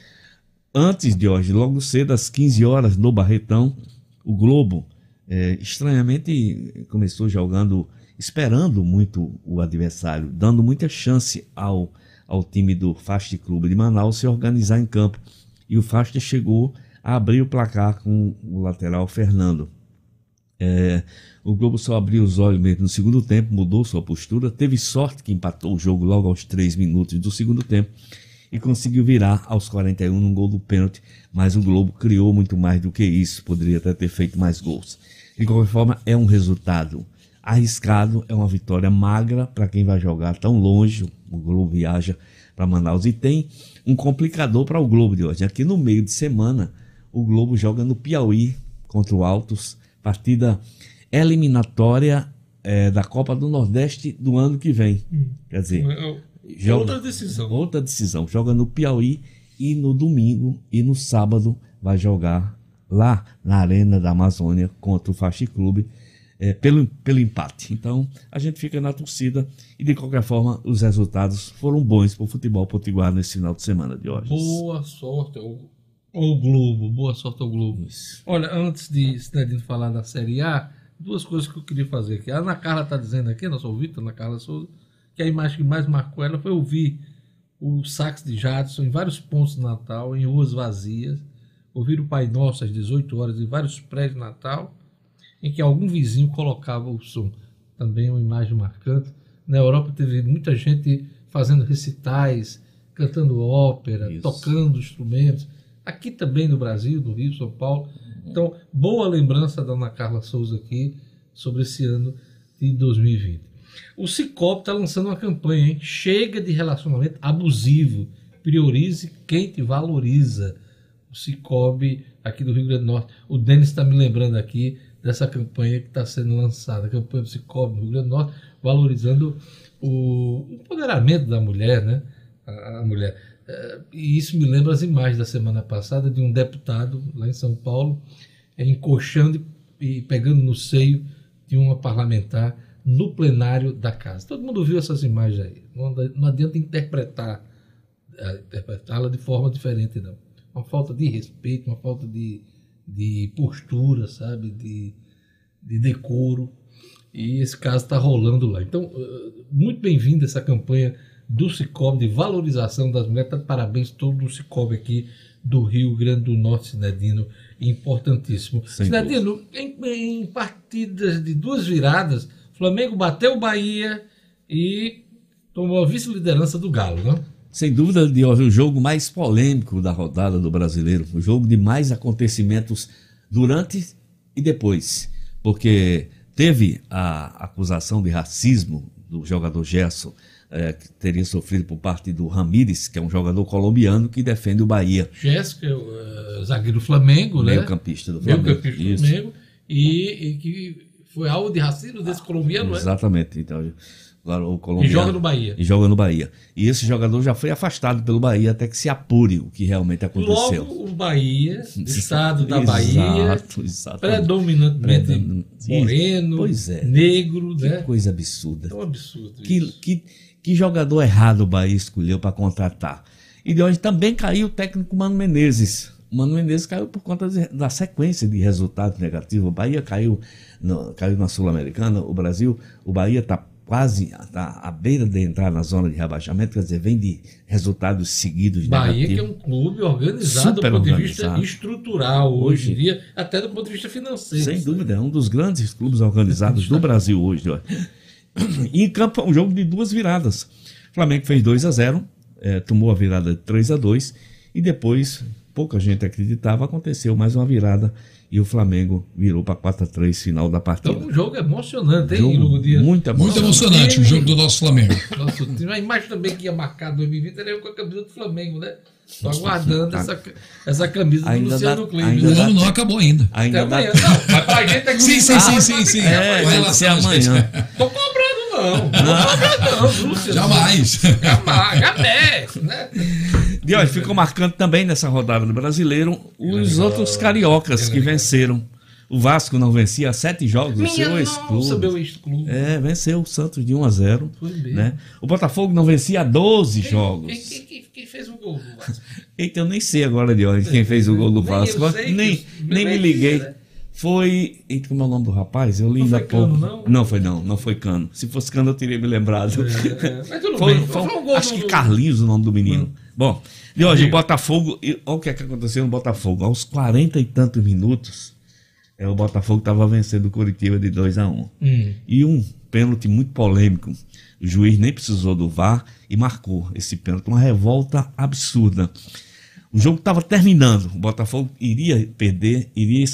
Speaker 3: Antes de hoje, logo cedo, às 15 horas, no Barretão, o Globo é, estranhamente começou jogando, esperando muito o adversário, dando muita chance ao, ao time do Fast Clube de Manaus se organizar em campo. E o Fast chegou a abrir o placar com o lateral Fernando. É, o Globo só abriu os olhos mesmo no segundo tempo, mudou sua postura, teve sorte que empatou o jogo logo aos 3 minutos do segundo tempo e conseguiu virar aos 41 num gol do pênalti, mas o Globo criou muito mais do que isso, poderia até ter feito mais gols. De qualquer forma, é um resultado arriscado, é uma vitória magra para quem vai jogar tão longe. O Globo viaja para Manaus e tem um complicador para o Globo de hoje. Aqui no meio de semana, o Globo joga no Piauí contra o Altos, partida eliminatória é, da Copa do Nordeste do ano que vem. Hum. Quer dizer, é
Speaker 1: joga, outra decisão.
Speaker 3: Outra decisão. Joga no Piauí e no domingo e no sábado vai jogar lá na Arena da Amazônia contra o Fast Clube é, pelo, pelo empate. Então a gente fica na torcida e de qualquer forma os resultados foram bons para o futebol potiguar nesse final de semana de hoje.
Speaker 1: Boa sorte ao, ao Globo, boa sorte ao Globo. Isso. Olha, antes de Cidadino falar da Série A, duas coisas que eu queria fazer aqui. A Ana Carla está dizendo aqui, nosso ouvinte, Ana Carla Souza, que a imagem que mais marcou ela foi ouvir o sax de Jadson em vários pontos do Natal, em ruas vazias ouvir o Pai Nosso às 18 horas em vários prédios de Natal, em que algum vizinho colocava o som. Também uma imagem marcante. Na Europa teve muita gente fazendo recitais, cantando ópera,
Speaker 3: Isso.
Speaker 1: tocando instrumentos. Aqui também no Brasil, no Rio, São Paulo. Então, boa lembrança da Ana Carla Souza aqui sobre esse ano de 2020. O Cicobi está lançando uma campanha, hein? Chega de relacionamento abusivo. Priorize quem te valoriza. O Cicobi aqui do Rio Grande do Norte. O Denis está me lembrando aqui dessa campanha que está sendo lançada, a campanha do Cicobi no Rio Grande do Norte, valorizando o empoderamento da mulher, né? A, a mulher. Eh, E isso me lembra as imagens da semana passada de um deputado lá em São Paulo eh, encoxando e pegando no seio de uma parlamentar no plenário da casa. Todo mundo viu essas imagens aí. Não, adianta interpretar eh, interpretá-la de forma diferente, não. Uma falta de respeito, uma falta de, de postura, sabe? De, de decoro. E esse caso está rolando lá. Então, eh, muito bem-vinda essa campanha do Cicobi de valorização das mulheres. Tá de parabéns todo o Cicobi aqui do Rio Grande do Norte, Sinedino. Importantíssimo.
Speaker 3: Sem
Speaker 1: Sinedino, em, em partidas de duas viradas, Flamengo bateu o Bahia e tomou a vice-liderança do Galo, né?
Speaker 3: Sem dúvida, Dior, o jogo mais polêmico da rodada do brasileiro, o jogo de mais acontecimentos durante e depois, porque teve a acusação de racismo do jogador Gerson, eh, que teria sofrido por parte do Ramírez, que é um jogador colombiano que defende o Bahia.
Speaker 1: Jéssica, eh, zagueiro do Flamengo, né?
Speaker 3: Meio-campista do Flamengo.
Speaker 1: Meio-campista do
Speaker 3: Isso.
Speaker 1: Flamengo. E, e que foi alvo de racismo desse colombiano, né?
Speaker 3: Exatamente. Então, agora o colombiano,
Speaker 1: E joga no Bahia.
Speaker 3: E joga no Bahia. E esse jogador já foi afastado pelo Bahia até que se apure o que realmente aconteceu.
Speaker 1: Logo, o Bahia, estado da
Speaker 3: Exato,
Speaker 1: Bahia,
Speaker 3: exatamente.
Speaker 1: predominantemente
Speaker 3: Predom-
Speaker 1: moreno,
Speaker 3: Pois é.
Speaker 1: negro,
Speaker 3: Que
Speaker 1: né?
Speaker 3: coisa absurda.
Speaker 1: É um absurdo
Speaker 3: Que,
Speaker 1: isso.
Speaker 3: que, que jogador errado o Bahia escolheu para contratar. E de hoje também caiu o técnico Mano Menezes. O Mano Menezes caiu por conta da sequência de resultados negativos. O Bahia caiu, no- caiu na Sul-Americana, o Brasil, o Bahia está quase tá à beira de entrar na zona de rebaixamento, quer dizer, vem de resultados seguidos
Speaker 1: Bahia, que é
Speaker 3: negativos.
Speaker 1: um clube organizado
Speaker 3: Super
Speaker 1: do ponto de vista
Speaker 3: organizado.
Speaker 1: estrutural hoje,
Speaker 3: Hoje-
Speaker 1: em dia, até do ponto de vista financeiro.
Speaker 3: Sem dúvida, é um dos grandes clubes organizados do Brasil hoje. E em campo, um jogo de duas viradas. O Flamengo fez 2 a 0 eh, tomou a virada de 3 a 2 e depois, pouca gente acreditava, aconteceu mais uma virada e o Flamengo virou para 4 a 3 final da partida.
Speaker 1: Então, um jogo emocionante, hein,
Speaker 3: Jogo
Speaker 1: Lugo Dias?
Speaker 3: muito
Speaker 8: Muito
Speaker 3: emocionante.
Speaker 8: emocionante o jogo do nosso Flamengo.
Speaker 1: Nosso time. A imagem também que ia marcar 2020 era eu com a camisa do Flamengo, né? Tô aguardando
Speaker 3: Tá.
Speaker 1: essa, essa camisa do
Speaker 3: Ainda
Speaker 1: Luciano
Speaker 3: dá-
Speaker 1: Kleber.
Speaker 3: ainda
Speaker 8: O ano não acabou ainda.
Speaker 3: Ainda
Speaker 1: Até
Speaker 3: dá-
Speaker 1: amanhã. Não, mas pra gente é que
Speaker 8: Sim, sim, sim, sim, sim.
Speaker 3: É, vai ser amanhã.
Speaker 1: Tô cobrando, não. Não não, Luciano?
Speaker 8: Jamais.
Speaker 1: Jamais, jamais, né?
Speaker 3: E olha, ficou marcando também nessa rodada do brasileiro os outros cariocas que venceram. O Vasco não vencia sete jogos, o seu
Speaker 1: nossa,
Speaker 3: ex-clube. É, venceu o Santos de 1 a 0
Speaker 1: Foi mesmo.
Speaker 3: né? O Botafogo não vencia há 12
Speaker 1: Quem,
Speaker 3: jogos.
Speaker 1: quem, quem, quem fez o gol do Vasco?
Speaker 3: Eita, eu nem sei agora de onde quem fez o gol do
Speaker 1: Nem
Speaker 3: Vasco.
Speaker 1: eu sei que
Speaker 3: nem,
Speaker 1: os-
Speaker 3: nem me
Speaker 1: nem
Speaker 3: liguei.
Speaker 1: né?
Speaker 3: Foi. Eita, como é o nome do rapaz? Eu li
Speaker 1: Não
Speaker 3: ainda
Speaker 1: foi Cano,
Speaker 3: pouco.
Speaker 1: não?
Speaker 3: foi não, não foi Cano. Se fosse Cano, eu teria me lembrado.
Speaker 1: É, mas tudo
Speaker 3: Foi,
Speaker 1: bem,
Speaker 3: foi-
Speaker 1: foi um gol
Speaker 3: acho
Speaker 1: do-
Speaker 3: que
Speaker 1: Hum.
Speaker 3: Carlinhos o nome do menino. Bom, de hoje. Botafogo. e Olha o que, é que aconteceu no Botafogo. Aos 40 e tantos minutos, é, o Botafogo estava vencendo o Curitiba de 2 a 1
Speaker 1: Hum.
Speaker 3: E um pênalti muito polêmico. O juiz nem precisou do VAR e marcou esse pênalti. Uma revolta absurda. O jogo estava terminando. O Botafogo iria perder, iria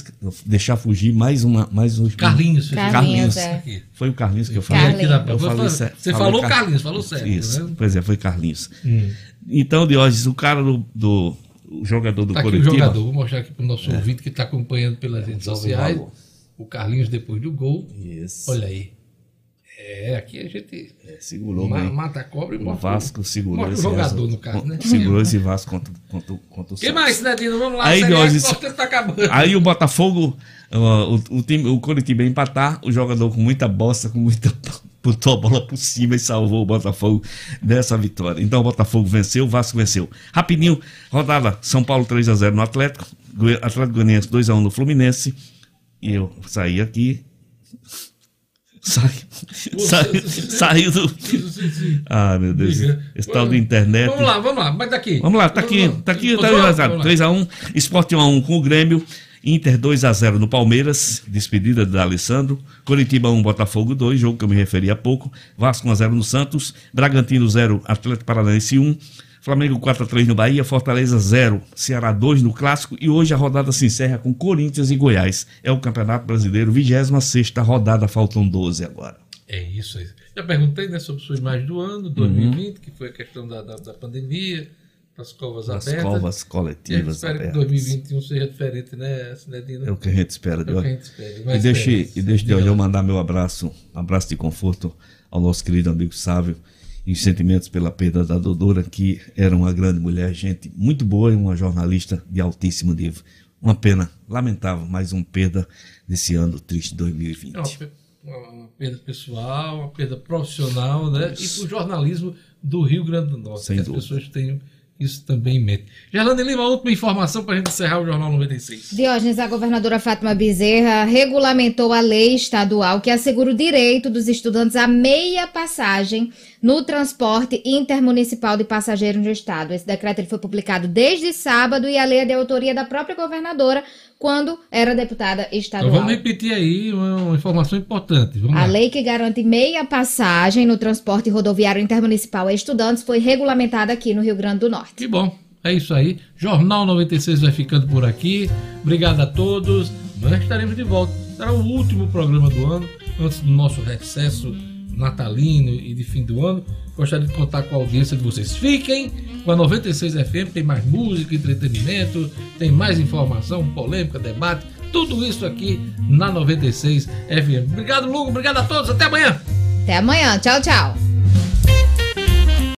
Speaker 3: deixar fugir mais uma. Mais um,
Speaker 1: Carlinhos
Speaker 2: Carlinhos,
Speaker 3: Carlinhos.
Speaker 2: é.
Speaker 3: Foi o Carlinhos que eu falei.
Speaker 2: Carlinhos.
Speaker 1: Aqui na-
Speaker 3: Eu falei.
Speaker 1: Você falou
Speaker 3: Car-
Speaker 1: Carlinhos, falou certo.
Speaker 3: Isso,
Speaker 1: né?
Speaker 3: pois é, foi Carlinhos.
Speaker 1: Hum.
Speaker 3: Então, Diógenes, o cara do, do o jogador do
Speaker 1: Tá aqui o jogador, vou mostrar aqui para o nosso ouvinte que está acompanhando pelas redes
Speaker 3: Jovem
Speaker 1: sociais. O Carlinhos depois do gol.
Speaker 3: Isso.
Speaker 1: Olha aí. É, aqui a gente
Speaker 3: É, segurou
Speaker 1: ma-
Speaker 3: bem.
Speaker 1: mata a cobra e
Speaker 3: O Vasco segurou
Speaker 1: o jogador, no caso, né?
Speaker 3: Segurou esse Vasco contra, contra, contra o
Speaker 1: Quem
Speaker 3: Santos.
Speaker 1: mais, Cidadino? Vamos lá,
Speaker 3: Aí,
Speaker 1: Série A, que nosso tempo tá acabando.
Speaker 3: Aí o Botafogo, o, o time, o Curitiba ia empatar, o jogador com muita bosta, com muita. botou a bola por cima e salvou o Botafogo dessa vitória. Então o Botafogo venceu, o Vasco venceu. Rapidinho, rodada São Paulo 3x0 no Atlético, Atlético Goianiense 2x1 no Fluminense. E eu saí aqui. Sai, sai, saiu do. Ah, meu Deus. Esse tal de internet.
Speaker 1: Vamos lá, vamos lá, mas daqui.
Speaker 3: Vamos lá, tá aqui, tá aqui, tá
Speaker 1: lá.
Speaker 3: 3x1, Sport 1x1 com o Grêmio, Inter 2x0 no Palmeiras, despedida da Alessandro, Curitiba 1, Botafogo 2, jogo que eu me referi há pouco, Vasco 1x0 no Santos, Bragantino 0, Atlético Paranaense 1, Flamengo 4x3 no Bahia, Fortaleza 0, Ceará 2 no Clássico e hoje a rodada se encerra com Corinthians e Goiás. É o Campeonato Brasileiro, 26ª rodada, faltam 12 agora.
Speaker 1: É isso aí. Já perguntei né, sobre sua imagem do ano, 2020, que foi a questão da, da, da pandemia, das covas
Speaker 3: Das
Speaker 1: abertas.
Speaker 3: covas
Speaker 1: E a
Speaker 3: coletivas
Speaker 1: espera
Speaker 3: abertas.
Speaker 1: que 2021 seja diferente, né, Cinedina?
Speaker 3: É o que a gente espera de
Speaker 1: É o que a
Speaker 3: hoje.
Speaker 1: gente espera,
Speaker 3: E deixe,
Speaker 1: espera.
Speaker 3: e deixe de hoje eu mandar meu abraço, abraço de conforto ao nosso querido amigo Sávio e os sentimentos pela perda da Dodora, que era uma grande mulher, gente muito boa e uma jornalista de altíssimo nível. Uma pena, lamentável, mais uma perda desse ano triste 2020.
Speaker 1: É uma, pe- uma- uma perda pessoal, uma perda profissional, né? E para o jornalismo do Rio Grande do Norte.
Speaker 3: Sem
Speaker 1: que as
Speaker 3: dúvida.
Speaker 1: pessoas tenham isso também em mente. Gerlane Lima, última informação para a gente encerrar o Jornal 96.
Speaker 2: Diógenes, a governadora Fátima Bezerra regulamentou a lei estadual que assegura o direito dos estudantes a meia passagem no transporte intermunicipal de passageiros no estado. Esse decreto ele foi publicado desde sábado e a lei é de autoria da própria governadora quando era deputada
Speaker 1: Então
Speaker 2: estadual.
Speaker 1: vamos repetir aí uma, uma informação importante. Vamos
Speaker 2: A
Speaker 1: lá.
Speaker 2: lei que garante meia passagem no transporte rodoviário intermunicipal a estudantes foi regulamentada aqui no Rio Grande do Norte.
Speaker 1: Que bom. É isso aí. Jornal 96 vai ficando por aqui. Obrigado a todos. Nós estaremos de volta. Será o último programa do ano, antes do nosso recesso natalino e de fim do ano. Gostaria de contar com a audiência de vocês. Fiquem com a 96 FM, tem mais música, entretenimento, tem mais informação, polêmica, debate, tudo isso aqui na 96 FM. Obrigado, Lugo. Obrigado a todos. Até amanhã.
Speaker 2: Até amanhã. Tchau, tchau.